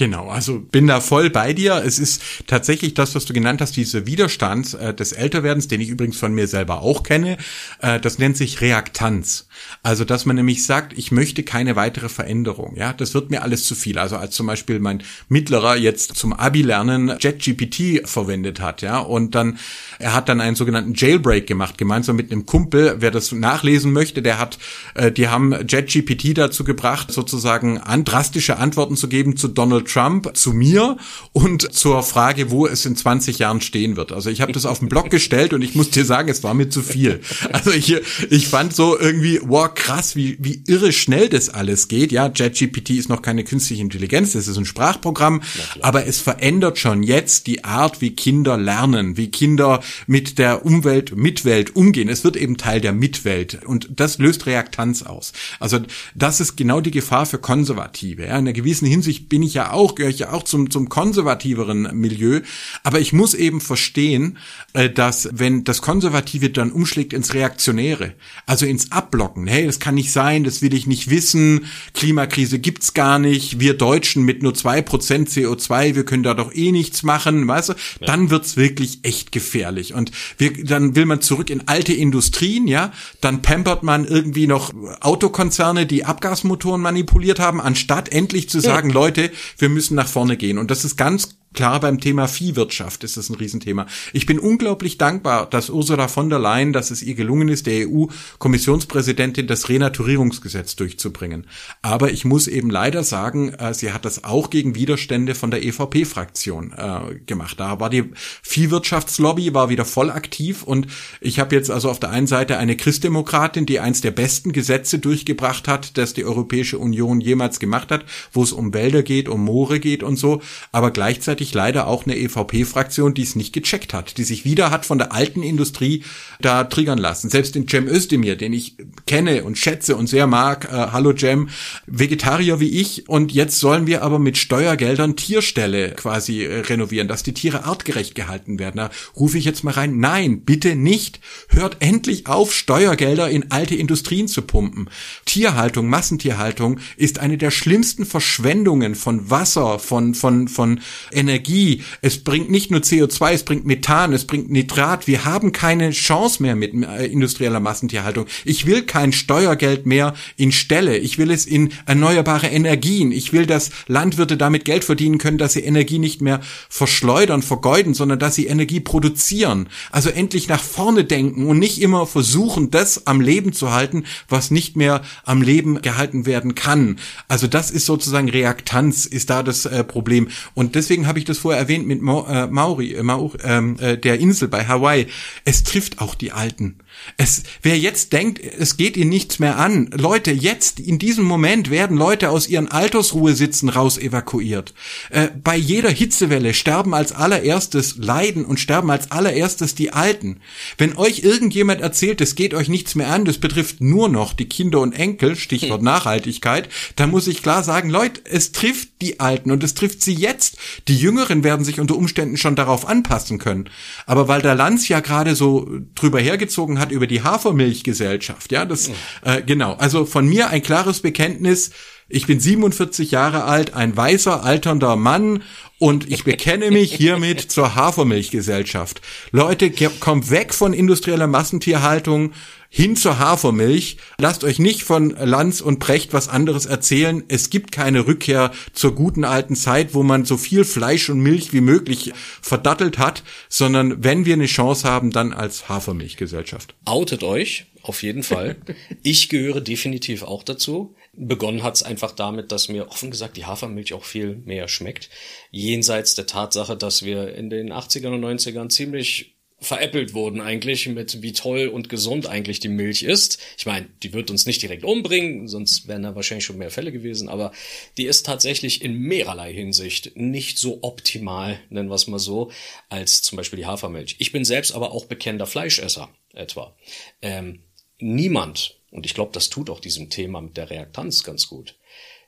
Genau, also bin da voll bei dir. Es ist tatsächlich das, was du genannt hast, diese Widerstand äh, des Älterwerdens, den ich übrigens von mir selber auch kenne. Äh, das nennt sich Reaktanz. Also, dass man nämlich sagt, ich möchte keine weitere Veränderung. Ja, das wird mir alles zu viel. Also, als zum Beispiel mein Mittlerer jetzt zum Abi-Lernen JetGPT verwendet hat, ja, und dann, er hat dann einen sogenannten Jailbreak gemacht, gemeinsam mit einem Kumpel. Wer das nachlesen möchte, der hat, äh, die haben JetGPT dazu gebracht, sozusagen an drastische Antworten zu geben zu Donald Trump zu mir und zur Frage, wo es in 20 Jahren stehen wird. Also ich habe das auf den Blog gestellt und ich muss dir sagen, es war mir zu viel. Also ich, ich fand so irgendwie, wow, krass, wie, wie irre schnell das alles geht. Ja, JetGPT ist noch keine künstliche Intelligenz, das ist ein Sprachprogramm, aber es verändert schon jetzt die Art, wie Kinder lernen, wie Kinder mit der Umwelt, Mitwelt umgehen. Es wird eben Teil der Mitwelt und das löst Reaktanz aus. Also das ist genau die Gefahr für Konservative. Ja, in einer gewissen Hinsicht bin ich ja auch, gehöre ich ja auch zum, zum konservativeren Milieu. Aber ich muss eben verstehen, äh, dass wenn das Konservative dann umschlägt ins Reaktionäre, also ins Abblocken, hey, das kann nicht sein, das will ich nicht wissen, Klimakrise gibt's gar nicht, wir Deutschen mit nur zwei Prozent CO2, wir können da doch eh nichts machen, weißt du, ja. dann wird's wirklich echt gefährlich. Und wir, dann will man zurück in alte Industrien, ja, dann pampert man irgendwie noch Autokonzerne, die Abgasmotoren manipuliert haben, anstatt endlich zu sagen, ja. Leute, wir müssen nach vorne gehen. Und das ist ganz Klar, beim Thema Viehwirtschaft ist das ein Riesenthema. Ich bin unglaublich dankbar, dass Ursula von der Leyen, dass es ihr gelungen ist, der EU-Kommissionspräsidentin das Renaturierungsgesetz durchzubringen. Aber ich muss eben leider sagen, äh, sie hat das auch gegen Widerstände von der EVP-Fraktion äh, gemacht. Da war die Viehwirtschaftslobby war wieder voll aktiv und ich habe jetzt also auf der einen Seite eine Christdemokratin, die eins der besten Gesetze durchgebracht hat, das die Europäische Union jemals gemacht hat, wo es um Wälder geht, um Moore geht und so, aber gleichzeitig gleichzeitig leider auch eine EVP-Fraktion, die es nicht gecheckt hat, die sich wieder hat von der alten Industrie da triggern lassen. Selbst den Cem Özdemir, den ich kenne und schätze und sehr mag, äh, hallo Cem, Vegetarier wie ich und jetzt sollen wir aber mit Steuergeldern Tierställe quasi äh, renovieren, dass die Tiere artgerecht gehalten werden. Da rufe ich jetzt mal rein, nein, bitte nicht. Hört endlich auf, Steuergelder in alte Industrien zu pumpen. Tierhaltung, Massentierhaltung ist eine der schlimmsten Verschwendungen von Wasser, von, von, von Energie Energie, es bringt nicht nur CO2, es bringt Methan, es bringt Nitrat. Wir haben keine Chance mehr mit äh, industrieller Massentierhaltung. Ich will kein Steuergeld mehr in Ställe. Ich will es in erneuerbare Energien. Ich will, dass Landwirte damit Geld verdienen können, dass sie Energie nicht mehr verschleudern, vergeuden, sondern dass sie Energie produzieren. Also endlich nach vorne denken und nicht immer versuchen, das am Leben zu halten, was nicht mehr am Leben gehalten werden kann. Also das ist sozusagen Reaktanz, ist da das äh, Problem. Und deswegen habe ich das vorher erwähnt mit Ma äh, Mauri, äh, Mau, ähm, äh, der Insel bei Hawaii. Es trifft auch die Alten. Es, wer jetzt denkt, es geht ihn nichts mehr an, Leute, jetzt in diesem Moment werden Leute aus ihren Altersruhesitzen raus evakuiert. Äh, bei jeder Hitzewelle sterben als allererstes leiden und sterben als allererstes die Alten. Wenn euch irgendjemand erzählt, es geht euch nichts mehr an, das betrifft nur noch die Kinder und Enkel, Stichwort. [LAUGHS] Nachhaltigkeit, dann muss ich klar sagen, Leute, es trifft die Alten und es trifft sie jetzt. Die Jüngeren werden sich unter Umständen schon darauf anpassen können. Aber weil der Lanz ja gerade so drüber hergezogen hat über die Hafermilchgesellschaft. Ja, das, äh, genau. Also von mir ein klares Bekenntnis. Ich bin 47 Jahre alt, ein weißer, alternder Mann und ich bekenne mich hiermit [LAUGHS] zur Hafermilchgesellschaft. Leute, kommt weg von industrieller Massentierhaltung hin zur Hafermilch. Lasst euch nicht von Lanz und Precht was anderes erzählen. Es gibt keine Rückkehr zur guten alten Zeit, wo man so viel Fleisch und Milch wie möglich verdattelt hat, sondern wenn wir eine Chance haben, dann als Hafermilchgesellschaft. Outet euch, auf jeden Fall. [LAUGHS] Ich gehöre definitiv auch dazu. Begonnen hat's einfach damit, dass mir offen gesagt die Hafermilch auch viel mehr schmeckt. Jenseits der Tatsache, dass wir in den 80ern und 90ern ziemlich veräppelt wurden eigentlich mit wie toll und gesund eigentlich die Milch ist. Ich meine, die wird uns nicht direkt umbringen, sonst wären da wahrscheinlich schon mehr Fälle gewesen, aber die ist tatsächlich in mehrerlei Hinsicht nicht so optimal, nennen wir es mal so, als zum Beispiel die Hafermilch. Ich bin selbst aber auch bekennender Fleischesser etwa. Ähm, niemand, und ich glaube, das tut auch diesem Thema mit der Reaktanz ganz gut,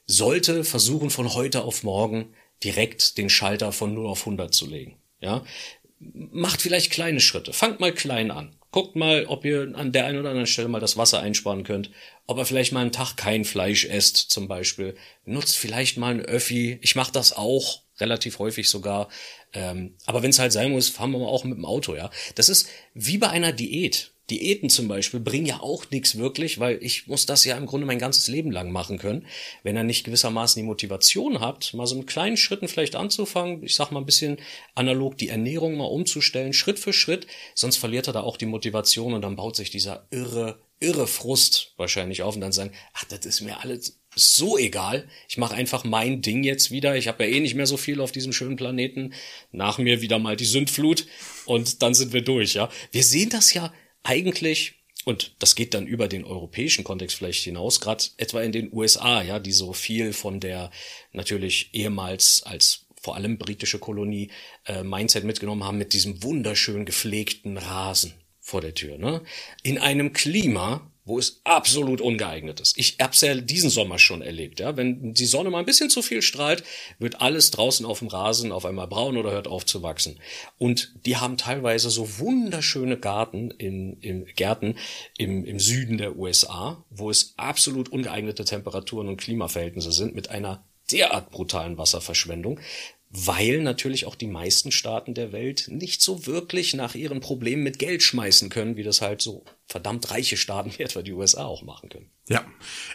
sollte versuchen von heute auf morgen direkt den Schalter von 0 auf 100 zu legen. Ja, macht vielleicht kleine Schritte. Fangt mal klein an. Guckt mal, ob ihr an der einen oder anderen Stelle mal das Wasser einsparen könnt. Ob ihr vielleicht mal einen Tag kein Fleisch esst, zum Beispiel. Nutzt vielleicht mal ein Öffi. Ich mache das auch, relativ häufig sogar. Ähm, aber wenn es halt sein muss, fahren wir mal auch mit dem Auto, ja. Das ist wie bei einer Diät. Diäten zum Beispiel bringen ja auch nichts wirklich, weil ich muss das ja im Grunde mein ganzes Leben lang machen können. Wenn ihr nicht gewissermaßen die Motivation habt, mal so mit kleinen Schritten vielleicht anzufangen, ich sag mal ein bisschen analog die Ernährung mal umzustellen, Schritt für Schritt, sonst verliert er da auch die Motivation und dann baut sich dieser irre, irre Frust wahrscheinlich auf und dann sagen, ach, das ist mir alles so egal. Ich mache einfach mein Ding jetzt wieder. Ich habe ja eh nicht mehr so viel auf diesem schönen Planeten. Nach mir wieder mal die Sündflut und dann sind wir durch, ja. Wir sehen das ja eigentlich und das geht dann über den europäischen Kontext vielleicht hinaus, gerade etwa in den USA, ja, die so viel von der natürlich ehemals als vor allem britische Kolonie äh, Mindset mitgenommen haben mit diesem wunderschön gepflegten Rasen vor der Tür, ne? In einem Klima, wo es absolut ungeeignet ist. Ich hab's ja diesen Sommer schon erlebt, ja. Wenn die Sonne mal ein bisschen zu viel strahlt, wird alles draußen auf dem Rasen auf einmal braun oder hört auf zu wachsen. Und die haben teilweise so wunderschöne Garten in, im Gärten im, im Süden der USA, wo es absolut ungeeignete Temperaturen und Klimaverhältnisse sind mit einer derart brutalen Wasserverschwendung, weil natürlich auch die meisten Staaten der Welt nicht so wirklich nach ihren Problemen mit Geld schmeißen können, wie das halt so verdammt reiche Staaten wie etwa die USA auch machen können. Ja,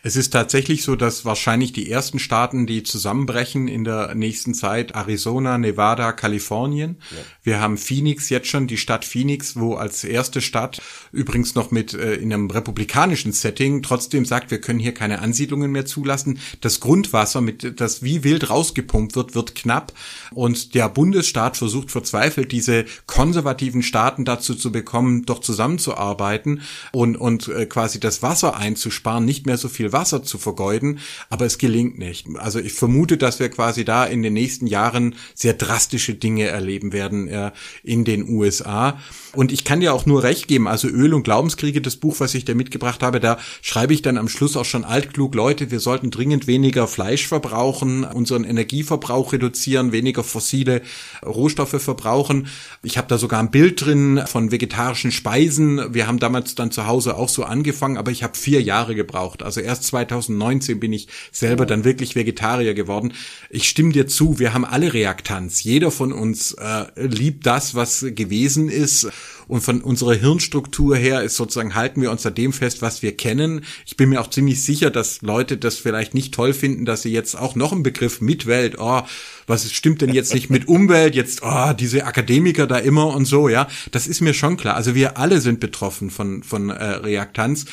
es ist tatsächlich so, dass wahrscheinlich die ersten Staaten, die zusammenbrechen in der nächsten Zeit, Arizona, Nevada, Kalifornien. Ja. Wir haben Phoenix jetzt schon, die Stadt Phoenix, wo als erste Stadt übrigens noch mit äh, in einem republikanischen Setting trotzdem sagt, wir können hier keine Ansiedlungen mehr zulassen. Das Grundwasser, mit das wie wild rausgepumpt wird, wird knapp und der Bundesstaat versucht verzweifelt, diese konservativen Staaten dazu zu bekommen, doch zusammenzuarbeiten und und äh, quasi das Wasser einzusparen nicht mehr so viel Wasser zu vergeuden, aber es gelingt nicht. Also ich vermute, dass wir quasi da in den nächsten Jahren sehr drastische Dinge erleben werden äh, in den USA. Und ich kann dir auch nur recht geben, also Öl und Glaubenskriege, das Buch, was ich da mitgebracht habe, da schreibe ich dann am Schluss auch schon altklug, Leute, wir sollten dringend weniger Fleisch verbrauchen, unseren Energieverbrauch reduzieren, weniger fossile Rohstoffe verbrauchen. Ich habe da sogar ein Bild drin von vegetarischen Speisen. Wir haben damals dann zu Hause auch so angefangen, aber ich habe vier Jahre gebraucht. Also erst 2019 bin ich selber dann wirklich Vegetarier geworden. Ich stimme dir zu, wir haben alle Reaktanz. Jeder von uns äh, liebt das, was gewesen ist und von unserer Hirnstruktur her ist sozusagen, halten wir uns an dem fest, was wir kennen. Ich bin mir auch ziemlich sicher, dass Leute das vielleicht nicht toll finden, dass sie jetzt auch noch einen Begriff Mitwelt, oh, was stimmt denn jetzt nicht mit [LAUGHS] Umwelt, jetzt, oh, diese Akademiker da immer und so, ja. Das ist mir schon klar. Also wir alle sind betroffen von, von äh, Reaktanz.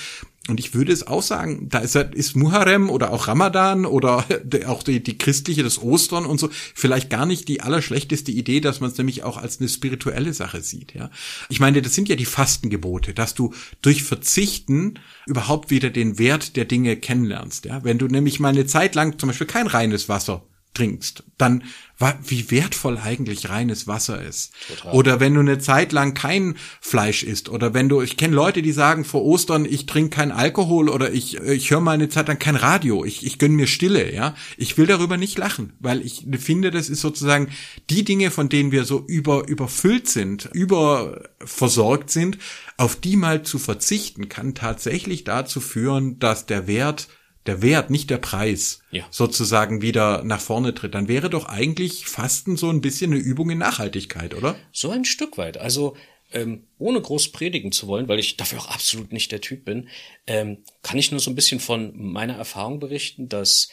Und ich würde es auch sagen, da ist, ist Muharrem oder auch Ramadan oder [LAUGHS] auch die, die christliche, das Ostern und so, vielleicht gar nicht die allerschlechteste Idee, dass man es nämlich auch als eine spirituelle Sache sieht, ja. Ich meine, das sind ja die Fastengebote, dass du durch Verzichten überhaupt wieder den Wert der Dinge kennenlernst, ja. Wenn du nämlich mal eine Zeit lang zum Beispiel kein reines Wasser trinkst, dann wie wertvoll eigentlich reines Wasser ist. Total. Oder wenn du eine Zeit lang kein Fleisch isst oder wenn du, ich kenne Leute, die sagen vor Ostern, ich trinke kein Alkohol oder ich, ich höre mal eine Zeit lang kein Radio, ich, ich gönn mir Stille, ja. Ich will darüber nicht lachen, weil ich finde, das ist sozusagen die Dinge, von denen wir so über, überfüllt sind, überversorgt sind, auf die mal zu verzichten, kann tatsächlich dazu führen, dass der Wert der Wert, nicht der Preis, ja. sozusagen wieder nach vorne tritt, dann wäre doch eigentlich Fasten so ein bisschen eine Übung in Nachhaltigkeit, oder? So ein Stück weit. Also ähm, ohne groß predigen zu wollen, weil ich dafür auch absolut nicht der Typ bin, ähm, kann ich nur so ein bisschen von meiner Erfahrung berichten, dass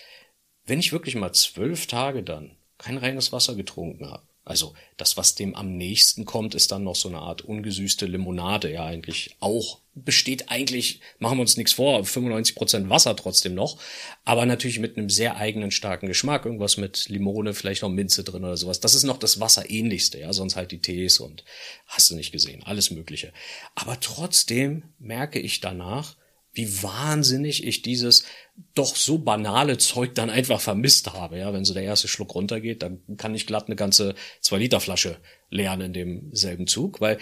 wenn ich wirklich mal zwölf Tage dann kein reines Wasser getrunken habe, also das, was dem am nächsten kommt, ist dann noch so eine Art ungesüßte Limonade, ja eigentlich auch besteht eigentlich, machen wir uns nichts vor, 95 Prozent Wasser trotzdem noch, aber natürlich mit einem sehr eigenen starken Geschmack, irgendwas mit Limone, vielleicht noch Minze drin oder sowas. Das ist noch das Wasserähnlichste, ja, sonst halt die Tees und hast du nicht gesehen, alles mögliche. Aber trotzdem merke ich danach, wie wahnsinnig ich dieses doch so banale Zeug dann einfach vermisst habe. Ja, wenn so der erste Schluck runtergeht, dann kann ich glatt eine ganze zwei Liter Flasche leeren in demselben Zug, weil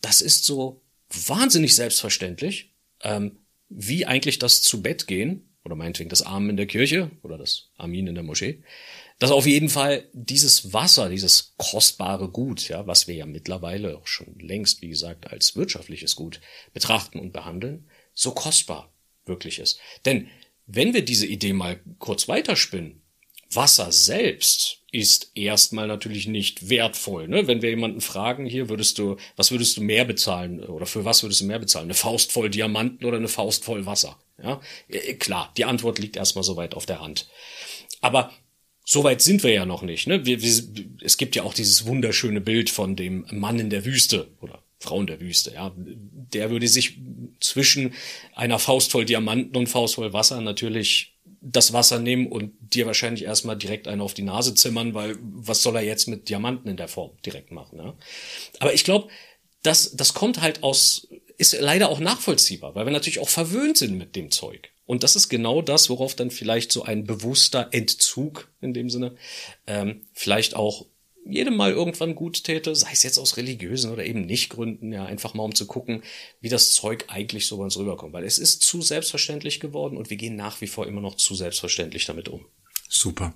das ist so wahnsinnig selbstverständlich, ähm, wie eigentlich das zu Bett gehen oder meinetwegen das Amen in der Kirche oder das Amin in der Moschee. dass auf jeden Fall dieses Wasser, dieses kostbare Gut, ja, was wir ja mittlerweile auch schon längst, wie gesagt, als wirtschaftliches Gut betrachten und behandeln, so kostbar wirklich ist. Denn wenn wir diese Idee mal kurz weiterspinnen, Wasser selbst ist erstmal natürlich nicht wertvoll. Ne? Wenn wir jemanden fragen, hier würdest du, was würdest du mehr bezahlen oder für was würdest du mehr bezahlen? Eine Faust voll Diamanten oder eine Faust voll Wasser? Ja, äh, klar, die Antwort liegt erstmal so weit auf der Hand. Aber so weit sind wir ja noch nicht. Ne? Wir, wir, es gibt ja auch dieses wunderschöne Bild von dem Mann in der Wüste oder Frau in der Wüste. Ja, der würde sich zwischen einer Faust voll Diamanten und Faust voll Wasser natürlich das Wasser nehmen und dir wahrscheinlich erstmal direkt einen auf die Nase zimmern, weil was soll er jetzt mit Diamanten in der Form direkt machen? Ja? Aber ich glaube, das, das kommt halt aus, ist leider auch nachvollziehbar, weil wir natürlich auch verwöhnt sind mit dem Zeug. Und das ist genau das, worauf dann vielleicht so ein bewusster Entzug in dem Sinne ähm, vielleicht auch jedem mal irgendwann gut täte, sei es jetzt aus religiösen oder eben nicht Gründen, ja, einfach mal um zu gucken, wie das Zeug eigentlich so bei uns rüberkommt. Weil es ist zu selbstverständlich geworden und wir gehen nach wie vor immer noch zu selbstverständlich damit um. Super.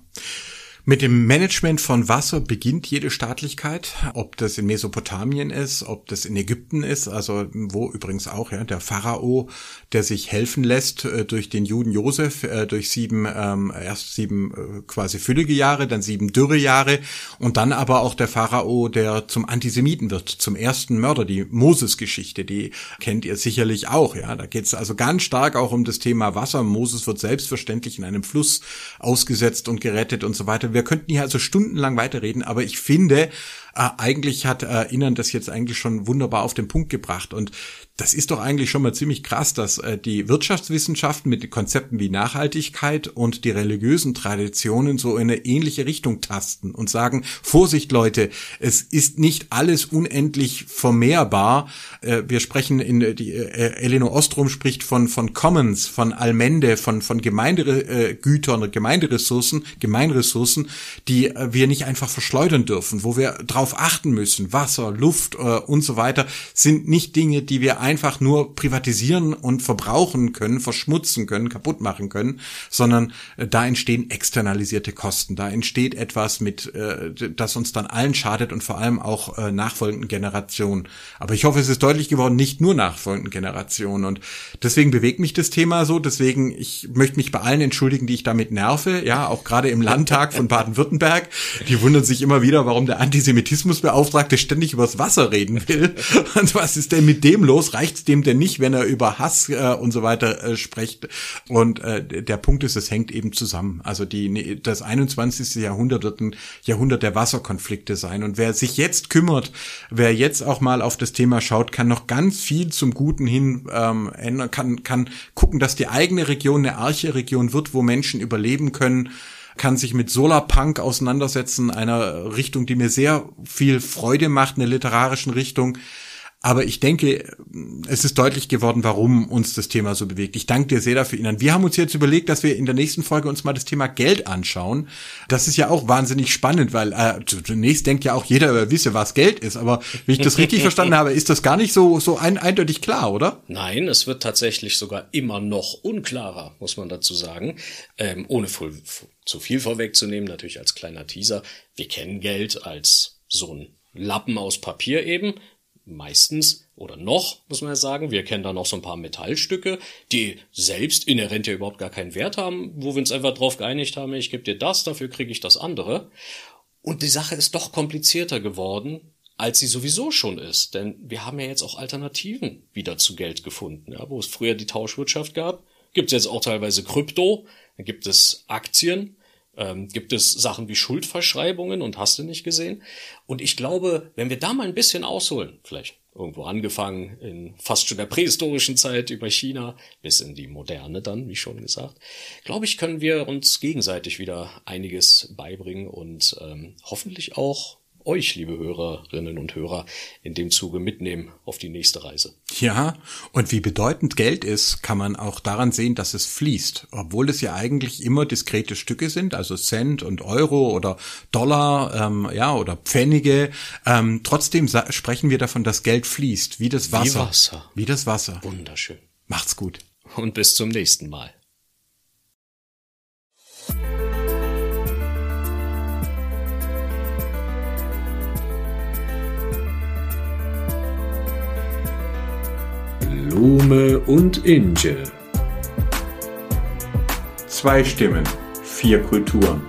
Mit dem Management von Wasser beginnt jede Staatlichkeit, ob das in Mesopotamien ist, ob das in Ägypten ist, also wo übrigens auch ja der Pharao, der sich helfen lässt äh, durch den Juden Josef, äh, durch sieben ähm, erst sieben äh, quasi füllige Jahre, dann sieben dürre Jahre und dann aber auch der Pharao, der zum Antisemiten wird, zum ersten Mörder, die Moses-Geschichte, die kennt ihr sicherlich auch, ja, da geht es also ganz stark auch um das Thema Wasser. Moses wird selbstverständlich in einem Fluss ausgesetzt und gerettet und so weiter wir könnten hier also stundenlang weiterreden, aber ich finde, äh, eigentlich hat äh, Innern das jetzt eigentlich schon wunderbar auf den Punkt gebracht. Und das ist doch eigentlich schon mal ziemlich krass, dass äh, die Wirtschaftswissenschaften mit Konzepten wie Nachhaltigkeit und die religiösen Traditionen so in eine ähnliche Richtung tasten und sagen, Vorsicht Leute, es ist nicht alles unendlich vermehrbar. Äh, wir sprechen in äh, die äh, Elinor Ostrom spricht von von Commons, von Allmende, von von Gemeindegütern, äh, Gemeinderessourcen, Gemeinressourcen, die äh, wir nicht einfach verschleudern dürfen, wo wir drauf achten müssen. Wasser, Luft äh, und so weiter sind nicht Dinge, die wir einfach nur privatisieren und verbrauchen können, verschmutzen können, kaputt machen können, sondern äh, da entstehen externalisierte Kosten. Da entsteht etwas mit, äh, das uns dann allen schadet und vor allem auch äh, nachfolgenden Generationen. Aber ich hoffe, es ist deutlich geworden, nicht nur nachfolgenden Generationen. Und deswegen bewegt mich das Thema so. Deswegen, ich möchte mich bei allen entschuldigen, die ich damit nerve. Ja, auch gerade im Landtag von [LAUGHS] Baden-Württemberg. Die wundern sich immer wieder, warum der Antisemitismusbeauftragte ständig übers Wasser reden will. [LAUGHS] Und was ist denn mit dem los? reicht's dem denn nicht, wenn er über Hass äh, und so weiter äh, spricht. Und äh, der Punkt ist, es hängt eben zusammen. Also die das 21. Jahrhundert wird ein Jahrhundert der Wasserkonflikte sein. Und wer sich jetzt kümmert, wer jetzt auch mal auf das Thema schaut, kann noch ganz viel zum Guten hin ähm, ändern, kann kann gucken, dass die eigene Region eine Arche-Region wird, wo Menschen überleben können kann sich mit Solarpunk auseinandersetzen, einer Richtung, die mir sehr viel Freude macht, eine literarischen Richtung. Aber ich denke, es ist deutlich geworden, warum uns das Thema so bewegt. Ich danke dir sehr dafür, Ihnen. Wir haben uns jetzt überlegt, dass wir in der nächsten Folge uns mal das Thema Geld anschauen. Das ist ja auch wahnsinnig spannend, weil äh, zunächst denkt ja auch jeder, er wisse, was Geld ist. Aber wie ich das richtig [LAUGHS] verstanden habe, ist das gar nicht so, so ein, eindeutig klar, oder? Nein, es wird tatsächlich sogar immer noch unklarer, muss man dazu sagen. Ähm, ohne voll, zu viel vorwegzunehmen, natürlich als kleiner Teaser. Wir kennen Geld als so ein Lappen aus Papier eben, meistens oder noch, muss man ja sagen, wir kennen da noch so ein paar Metallstücke, die selbst inhärent ja überhaupt gar keinen Wert haben, wo wir uns einfach drauf geeinigt haben, ich gebe dir das, dafür kriege ich das andere. Und die Sache ist doch komplizierter geworden, als sie sowieso schon ist. Denn wir haben ja jetzt auch Alternativen wieder zu Geld gefunden. Ja, wo es früher die Tauschwirtschaft gab, gibt es jetzt auch teilweise Krypto, dann gibt es Aktien, ähm, gibt es Sachen wie Schuldverschreibungen und hast du nicht gesehen. Und ich glaube, wenn wir da mal ein bisschen ausholen, vielleicht irgendwo angefangen in fast schon der prähistorischen Zeit über China bis in die moderne dann, wie schon gesagt, glaube ich, können wir uns gegenseitig wieder einiges beibringen und ähm, hoffentlich auch euch, liebe Hörerinnen und Hörer, in dem Zuge mitnehmen auf die nächste Reise. Ja, und wie bedeutend Geld ist, kann man auch daran sehen, dass es fließt. Obwohl es ja eigentlich immer diskrete Stücke sind, also Cent und Euro oder Dollar, ähm, ja, oder Pfennige. Ähm, trotzdem sprechen wir davon, dass Geld fließt, wie das Wasser. Wie Wasser. Wie das Wasser. Wunderschön. Macht's gut. Und bis zum nächsten Mal. Blume und Inge. Zwei Stimmen, vier Kulturen.